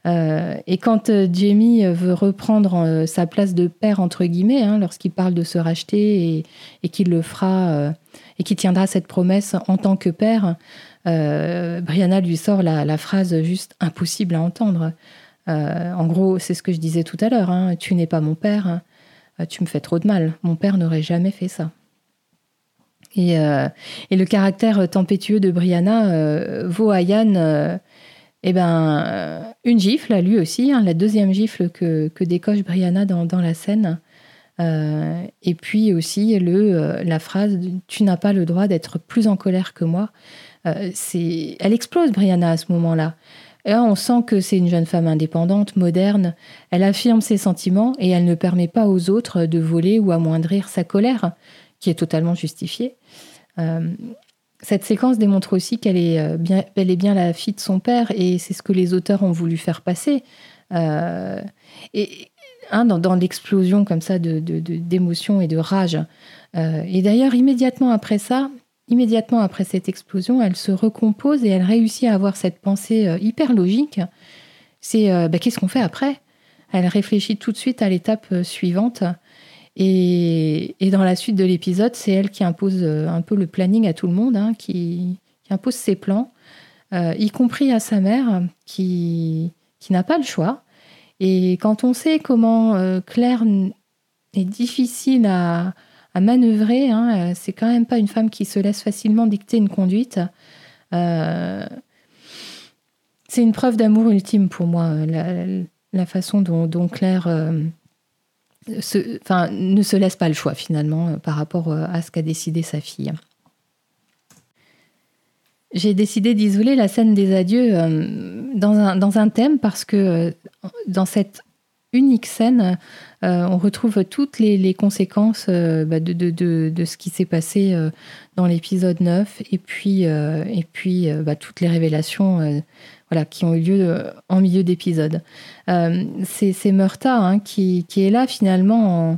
[SPEAKER 1] et quand Jamie veut reprendre sa place de père, entre guillemets, hein, lorsqu'il parle de se racheter et, qu'il le fera, et qu'il tiendra cette promesse en tant que père, euh, Brianna lui sort la, phrase juste impossible à entendre. Euh, en gros, c'est ce que je disais tout à l'heure. Hein. tu n'es pas mon père. Hein. Euh, tu me fais trop de mal. Mon père n'aurait jamais fait ça. Et, le caractère tempétueux de Brianna vaut à Yann eh ben, une gifle, lui aussi, hein, la deuxième gifle que, décoche Brianna dans, la scène. et puis aussi le, la phrase Tu n'as pas le droit d'être plus en colère que moi. Euh, elle explose, Brianna, à ce moment-là. On sent que c'est une jeune femme indépendante, moderne. Elle affirme ses sentiments et elle ne permet pas aux autres de voler ou amoindrir sa colère, qui est totalement justifiée. Euh, cette séquence démontre aussi qu'elle est, euh, bien, bien la fille de son père et c'est ce que les auteurs ont voulu faire passer. et hein, dans, l'explosion comme ça de, d'émotions et de rage. et d'ailleurs, immédiatement après ça, immédiatement après cette explosion, elle se recompose et elle réussit à avoir cette pensée hyper logique. C'est bah, qu'est-ce qu'on fait après? Elle réfléchit tout de suite à l'étape suivante. Et, dans la suite de l'épisode, c'est elle qui impose un peu le planning à tout le monde, hein, qui, impose ses plans, y compris à sa mère, qui, n'a pas le choix. Et quand on sait comment euh, Claire est difficile à, manœuvrer, hein, euh, c'est quand même pas une femme qui se laisse facilement dicter une conduite. Euh, c'est une preuve d'amour ultime pour moi, la, façon dont, Claire ne se laisse pas le choix finalement par rapport à ce qu'a décidé sa fille j'ai décidé d'isoler la scène des adieux euh, dans, un, thème parce que euh, dans cette unique scène, euh, on retrouve toutes les, conséquences bah, de, ce qui s'est passé dans l'épisode 9 et puis, bah, toutes les révélations voilà, qui ont eu lieu en milieu d'épisode. C'est Murta hein, qui, est là finalement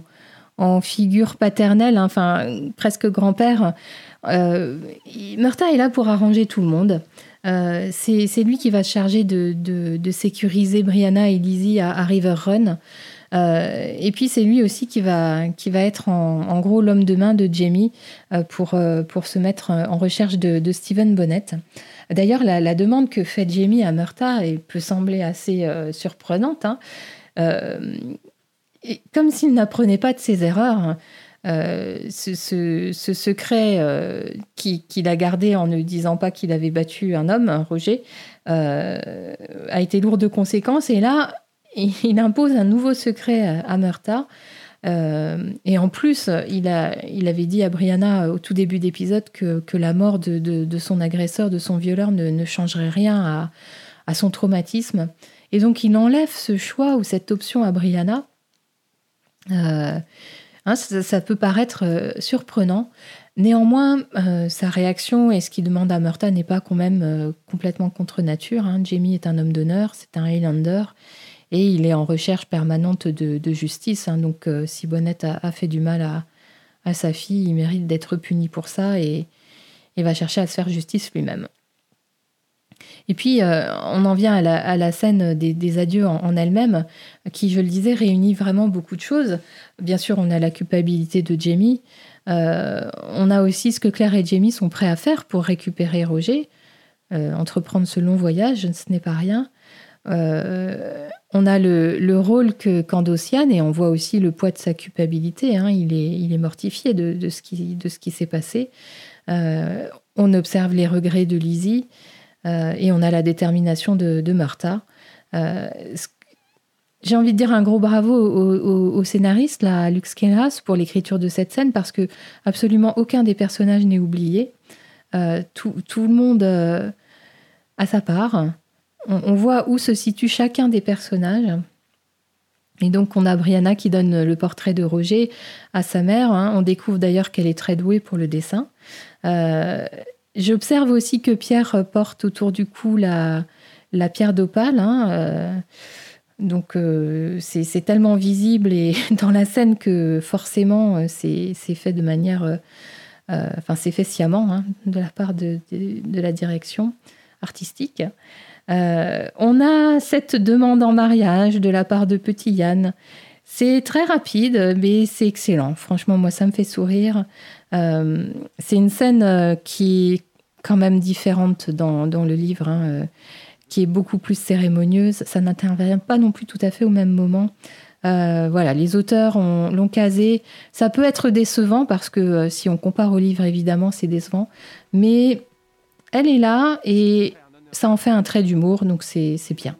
[SPEAKER 1] en, figure paternelle, hein, enfin presque grand-père, euh, Murta est là pour arranger tout le monde. Euh, c'est lui qui va se charger de, sécuriser Brianna et Lizzie à, River Run. Euh, et puis c'est lui aussi qui va, qui va être en, gros l'homme de main de Jamie pour, pour se mettre en recherche de, de Stephen Bonnet. D'ailleurs, la, demande que fait Jamie à Murta peut sembler assez surprenante. Hein. comme s'il n'apprenait pas de ses erreurs, euh, ce, secret euh, qu'il a gardé en ne disant pas qu'il avait battu un homme, Roger, euh, a été lourd de conséquences. Et là, il <laughs> impose un nouveau secret à, Murta. et en plus, il, avait dit à Brianna au tout début d'épisode que, la mort de, son agresseur, de son violeur, ne, changerait rien à, son traumatisme. Et donc, il enlève ce choix ou cette option à Brianna. Hein, ça, peut paraître euh, surprenant. Néanmoins, euh, sa réaction et ce qu'il demande à Murta n'est pas quand même euh, complètement contre nature. Hein. Jamie est un homme d'honneur, c'est un Highlander, et il est en recherche permanente de, justice. Hein. donc, si Bonnet a, fait du mal à, sa fille, il mérite d'être puni pour ça et, et va chercher à se faire justice lui-même. Et puis, euh, on en vient à la, scène des, adieux en, elle-même, qui, je le disais, réunit vraiment beaucoup de choses. Bien sûr, on a la culpabilité de Jamie. Euh, on a aussi ce que Claire et Jamie sont prêts à faire pour récupérer Roger. Euh, entreprendre ce long voyage, ce n'est pas rien. on a le, rôle que qu'Andosiane, et on voit aussi le poids de sa culpabilité. Hein. il, est, mortifié de, ce qui s'est passé. on observe les regrets de Lizzie. Euh, et on a la détermination de, de Martha. Euh, j'ai envie de dire un gros bravo au, scénariste, là, Lux Kenras, pour l'écriture de cette scène, parce que absolument aucun des personnages n'est oublié. Euh, tout, le monde a sa part. On, voit où se situe chacun des personnages. Et donc, on a Brianna qui donne le portrait de Roger à sa mère. Hein. On découvre d'ailleurs qu'elle est très douée pour le dessin. J'observe aussi que Pierre porte autour du cou la, la pierre d'opale. Hein, euh, donc euh, c'est tellement visible et <laughs> dans la scène que forcément euh, c'est fait de manière, enfin c'est fait sciemment hein, de la part de, de, la direction artistique. on a cette demande en mariage de la part de Petit Yann. C'est très rapide, mais c'est excellent. Franchement, moi, ça me fait sourire. c'est une scène qui quand même différente dans, le livre, hein, euh, qui est beaucoup plus cérémonieuse. Ça n'intervient pas non plus tout à fait au même moment. Euh, voilà, les auteurs l'ont casé. Ça peut être décevant parce que euh, si on compare au livre, évidemment, c'est décevant. Mais elle est là et ça en fait un trait d'humour, donc c'est bien.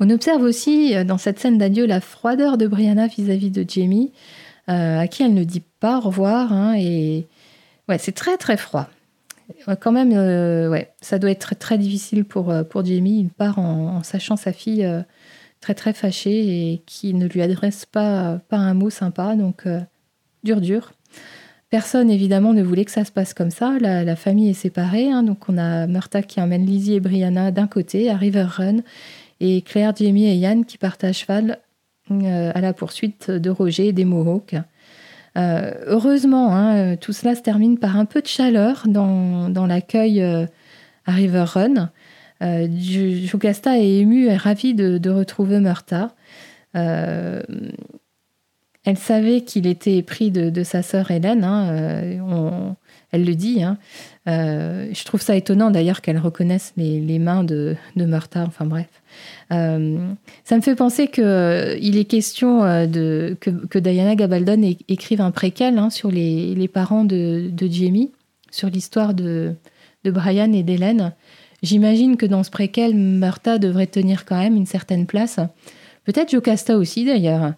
[SPEAKER 1] On observe aussi dans cette scène d'adieu la froideur de Brianna vis-à-vis de Jamie, à qui elle ne dit pas au revoir. Hein, et ouais, c'est très très froid quand même, euh, ouais, ça doit être très, difficile pour, euh, pour Jamie. Il part en, sachant sa fille euh, très très fâchée et qui ne lui adresse pas, un mot sympa. Donc, dur, dur. Personne, évidemment, ne voulait que ça se passe comme ça. La, famille est séparée. Hein. donc, on a Murta qui emmène Lizzie et Brianna d'un côté à River Run et Claire, Jamie et Yann qui partent à cheval à la poursuite de Roger et des Mohawks. Heureusement, hein, tout cela se termine par un peu de chaleur dans, l'accueil à River Run. Jocasta est émue et ravie de, retrouver Murta. elle savait qu'il était pris de, sa sœur Hélène. Hein, elle le dit. Hein. Euh, je trouve ça étonnant d'ailleurs qu'elle reconnaisse les, mains de, de Murta. Enfin bref. Euh, ça me fait penser qu'il euh, est question de, que, Diana Gabaldon écrive un préquel hein, sur les, parents de, Jamie, sur l'histoire de, Brian et d'Hélène. J'imagine que dans ce préquel, Murta devrait tenir quand même une certaine place. Peut-être Jocasta aussi d'ailleurs.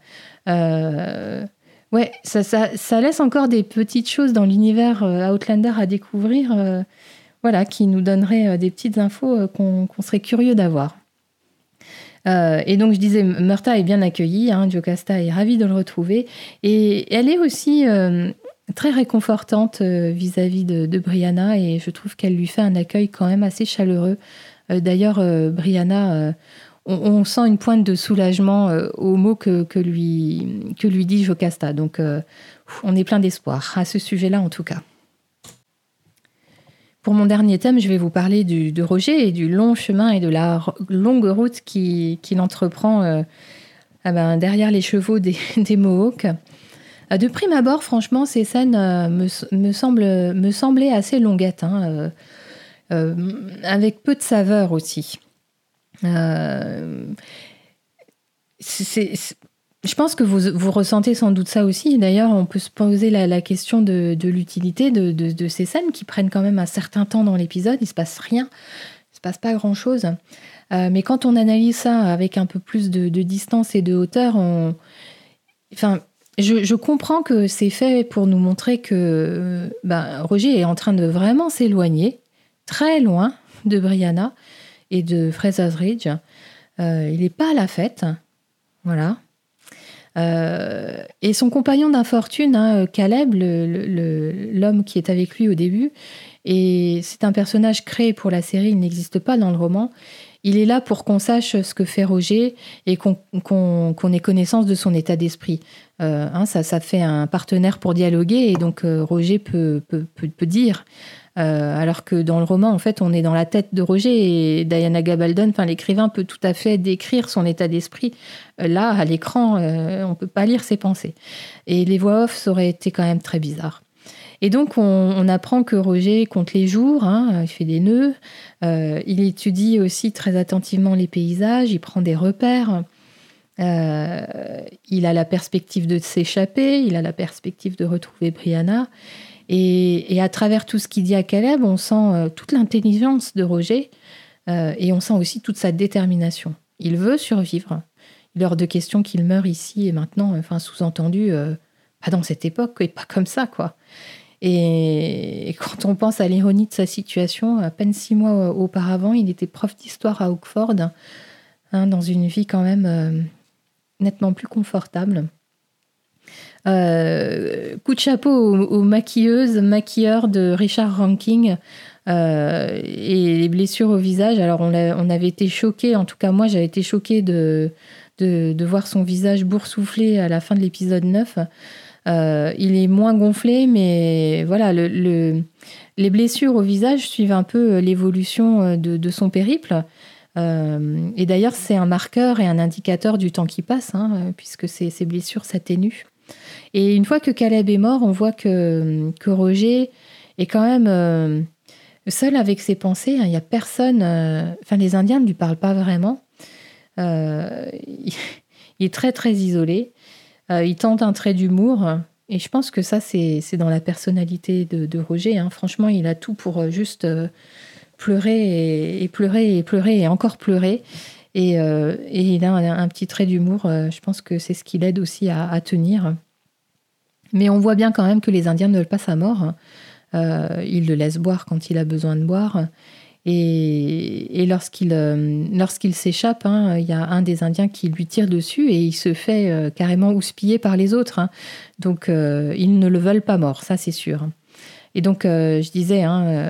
[SPEAKER 1] Ouais, ça, ça, laisse encore des petites choses dans l'univers euh, Outlander à découvrir, euh, voilà, qui nous donneraient euh, des petites infos qu'on serait curieux d'avoir. et donc je disais, Murta est bien accueillie, hein, Jocasta est ravie de le retrouver, et elle est aussi très réconfortante vis-à-vis de, de, Brianna, et je trouve qu'elle lui fait un accueil quand même assez chaleureux. D'ailleurs, Brianna on, sent une pointe de soulagement euh, au mot que, lui, que lui dit Jocasta. Donc, euh, on est plein d'espoir, à ce sujet-là en tout cas. Pour mon dernier thème, je vais vous parler de Roger et du long chemin et de la longue route qu'il entreprend euh, ah ben, derrière les chevaux des, <laughs> Mohawks. De prime abord, franchement, ces scènes me, semblent, me semblaient assez longuettes, hein, avec peu de saveur aussi. Euh, je pense que vous, vous, ressentez sans doute ça aussi. D'ailleurs, on peut se poser la, question de, l'utilité de, ces scènes qui prennent quand même un certain temps dans l'épisode. Il se passe rien, il se passe pas grand chose. Euh, mais quand on analyse ça avec un peu plus de, distance et de hauteur, enfin, je, comprends que c'est fait pour nous montrer que ben, Roger est en train de vraiment s'éloigner, très loin de Brianna, et de Fraser's Ridge. Euh, il n'est pas à la fête. Voilà. Euh, et son compagnon d'infortune, hein, Caleb, l'homme qui est avec lui au début, et c'est un personnage créé pour la série, il n'existe pas dans le roman. Il est là pour qu'on sache ce que fait Roger et qu'on ait connaissance de son état d'esprit. Euh, hein, ça, fait un partenaire pour dialoguer et donc Roger peut, dire euh, alors que dans le roman, en fait, on est dans la tête de Roger et Diana Gabaldon, l'écrivain peut tout à fait décrire son état d'esprit. Euh, là, à l'écran, euh, on peut pas lire ses pensées. Et les voix off, ça aurait été quand même très bizarre. Et donc, on, apprend que Roger compte les jours, hein, il fait des nœuds, il étudie aussi très attentivement les paysages, il prend des repères. il a la perspective de s'échapper, il a la perspective de retrouver Brianna. Et, à travers tout ce qu'il dit à Caleb, on sent euh, toute l'intelligence de Roger euh, et on sent aussi toute sa détermination. Il veut survivre. Il est hors de question qu'il meure ici et maintenant, enfin sous-entendu, euh, pas dans cette époque et pas comme ça, quoi. Et, quand on pense à l'ironie de sa situation, à peine six mois auparavant, il était prof d'histoire à Oxford, hein, dans une vie quand même nettement plus confortable. Euh, coup de chapeau aux, maquilleuses, maquilleurs de Richard Ranking. Euh, et les blessures au visage. Alors, on, avait été choqués, en tout cas, moi, j'avais été choquée de, de, voir son visage boursouflé à la fin de l'épisode 9. Euh, il est moins gonflé, mais voilà, le, les blessures au visage suivent un peu l'évolution de, son périple. et d'ailleurs, c'est un marqueur et un indicateur du temps qui passe, hein, puisque ces, blessures s'atténuent. Et une fois que Caleb est mort, on voit que, Roger est quand même euh, seul avec ses pensées. Il n'y a personne. Euh, enfin, les Indiens ne lui parlent pas vraiment. Euh, <laughs> il est très, très isolé. Il tente un trait d'humour. Et je pense que ça, c'est dans la personnalité de, Roger. Hein. Franchement, il a tout pour juste pleurer et, pleurer et pleurer et encore pleurer. Et, il a un, petit trait d'humour. je pense que c'est ce qui l'aide aussi à tenir. Mais on voit bien quand même que les Indiens ne veulent pas sa mort. Euh, ils le laissent boire quand il a besoin de boire. Et, lorsqu'il euh, lorsqu'il s'échappe, hein, il y a un des Indiens qui lui tire dessus et il se fait euh, carrément houspiller par les autres. Hein. Donc ils ne le veulent pas mort, ça c'est sûr. Et donc je disais, hein,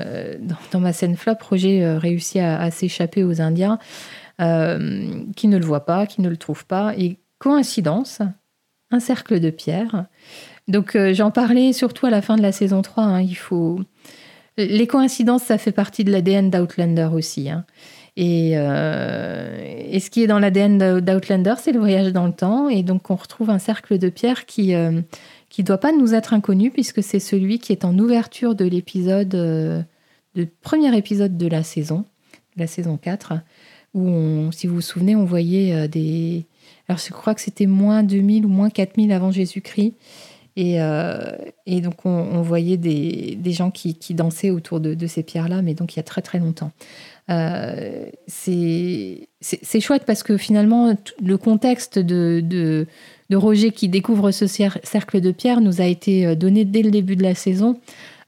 [SPEAKER 1] dans, ma scène flop, Roger réussit à, s'échapper aux Indiens qui ne le voient pas, qui ne le trouvent pas. Et coïncidence, un cercle de pierre. Donc j'en parlais surtout à la fin de la saison 3. Hein. il faut... Les coïncidences, ça fait partie de l'ADN d'Outlander aussi. Hein. Et, et, ce qui est dans l'ADN d'Outlander, c'est le voyage dans le temps. Et donc on retrouve un cercle de pierre qui ne doit pas nous être inconnu puisque c'est celui qui est en ouverture de l'épisode, euh, premier épisode de la saison, la saison 4, où, si vous vous souvenez, on voyait euh, des... Alors je crois que c'était moins 2000 ou moins 4000 avant Jésus-Christ. Et, euh, et, donc on, voyait des, gens qui, dansaient autour de, ces pierres-là, mais donc il y a très très longtemps. c'est chouette parce que finalement, le contexte de, Roger qui découvre ce cercle de pierre nous a été euh, donné dès le début de la saison.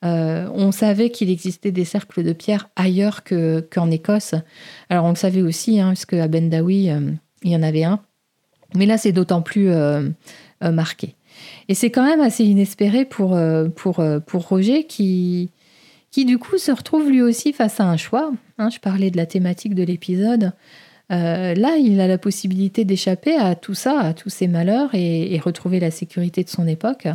[SPEAKER 1] Euh, on savait qu'il existait des cercles de pierre ailleurs qu'en Écosse. Alors on le savait aussi, hein, puisque à Bendawi, euh, il y en avait un. Mais là, c'est d'autant plus marqué. Et c'est quand même assez inespéré pour, pour, pour Roger qui, qui, du coup, se retrouve lui aussi face à un choix. Hein. je parlais de la thématique de l'épisode. Euh, là, il a la possibilité d'échapper à tout ça, à tous ces malheurs et, retrouver la sécurité de son époque.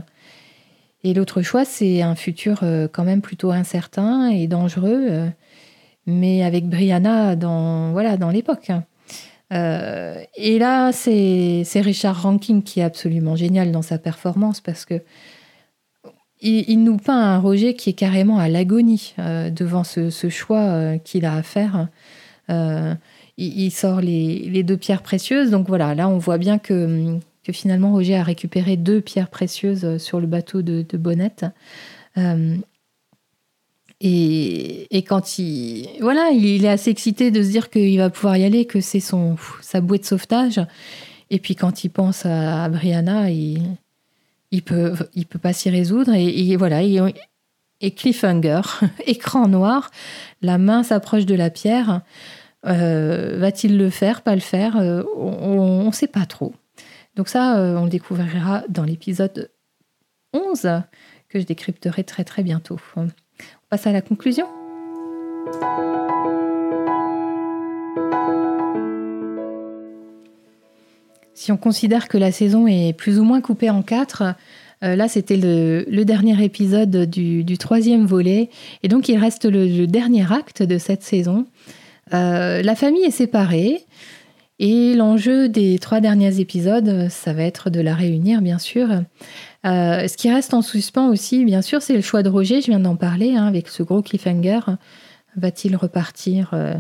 [SPEAKER 1] Et l'autre choix, c'est un futur euh, quand même plutôt incertain et dangereux, euh, mais avec Brianna dans voilà dans l'époque. Et là, c'est Richard Rankin qui est absolument génial dans sa performance parce que il, nous peint un Roger qui est carrément à l'agonie devant ce, choix qu'il a à faire il, sort les, deux pierres précieuses. Donc voilà, là on voit bien que, finalement Roger a récupéré deux pierres précieuses euh, sur le bateau de, Bonnette. Et, quand il, voilà, il est assez excité de se dire qu'il va pouvoir y aller, que c'est son sa bouée de sauvetage. Et puis quand il pense à, Brianna, il, il peut, il peut pas s'y résoudre. Et, voilà, et cliffhanger, <laughs> écran noir, la main s'approche de la pierre. Euh, va-t-il le faire, pas le faire? Euh, On ne sait pas trop. Donc ça, euh, on le découvrira dans l'épisode 11 que je décrypterai très très bientôt. À la conclusion. Si on considère que la saison est plus ou moins coupée en quatre, là c'était le, dernier épisode du, troisième volet, et donc il reste le dernier acte de cette saison. Euh, la famille est séparée et l'enjeu des trois derniers épisodes, ça va être de la réunir, bien sûr. Euh, ce qui reste en suspens aussi, bien sûr, c'est le choix de Roger. Je viens d'en parler hein, avec ce gros cliffhanger. Va-t-il repartir euh,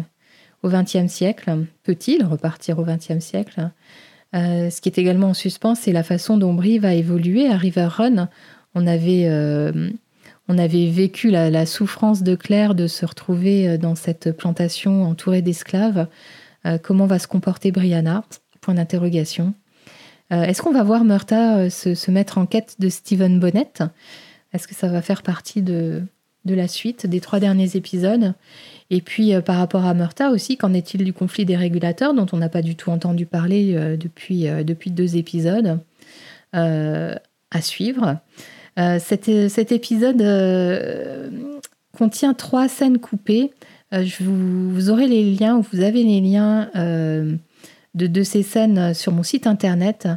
[SPEAKER 1] au XXe siècle? Peut-il repartir au XXe siècle? Ce qui est également en suspens, c'est la façon dont Brie va évoluer à River Run. On avait on avait vécu la, souffrance de Claire de se retrouver euh, dans cette plantation entourée d'esclaves. Euh, comment va se comporter Brianna? Point d'interrogation. Euh, est-ce qu'on va voir Murta se, mettre en quête de Stephen Bonnet? Est-ce que ça va faire partie de, la suite des trois derniers épisodes? Et puis par rapport à Murta aussi, qu'en est-il du conflit des régulateurs dont on n'a pas du tout entendu parler depuis, depuis deux épisodes? À suivre. Euh, cet, épisode euh, contient trois scènes coupées. Euh, je vous, aurez les liens, ou vous avez les liens de, ces scènes sur mon site internet.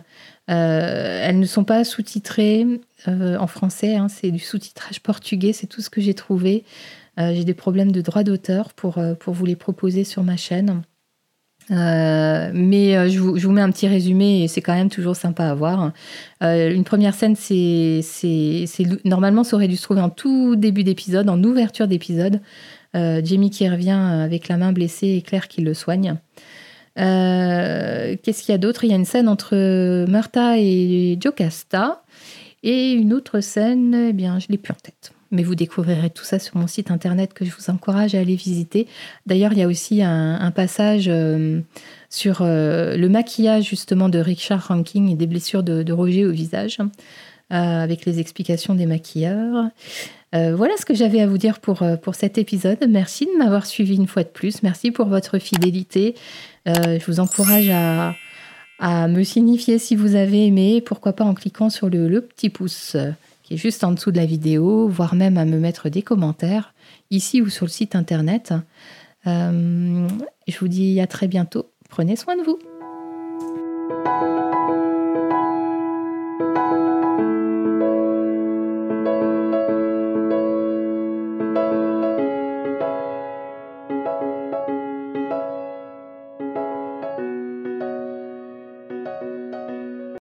[SPEAKER 1] elles ne sont pas sous-titrées en français, hein, c'est du sous-titrage portugais, c'est tout ce que j'ai trouvé. j'ai des problèmes de droit d'auteur pour, pour vous les proposer sur ma chaîne. Euh, mais euh, je vous, je, vous, mets un petit résumé et c'est quand même toujours sympa à voir. Euh, une première scène, c'est, normalement ça aurait dû se trouver en tout début d'épisode, en ouverture d'épisode. Jamie qui revient avec la main blessée et Claire qui le soigne. qu'est-ce qu'il y a d'autre? Il y a une scène entre Murta et Jocasta et une autre scène, eh bien, je l'ai plus en tête. Mais vous découvrirez tout ça sur mon site internet que je vous encourage à aller visiter. D'ailleurs, il y a aussi un, passage euh, sur euh, le maquillage justement de Richard Ranking et des blessures de, Roger au visage, euh, avec les explications des maquilleurs. Voilà ce que j'avais à vous dire pour, pour cet épisode. Merci de m'avoir suivi une fois de plus. Merci pour votre fidélité. je vous encourage à, me signifier si vous avez aimé, pourquoi pas en cliquant sur le, petit pouce qui est juste en dessous de la vidéo, voire même à me mettre des commentaires, ici ou sur le site internet. Euh, je vous dis à très bientôt. Prenez soin de vous.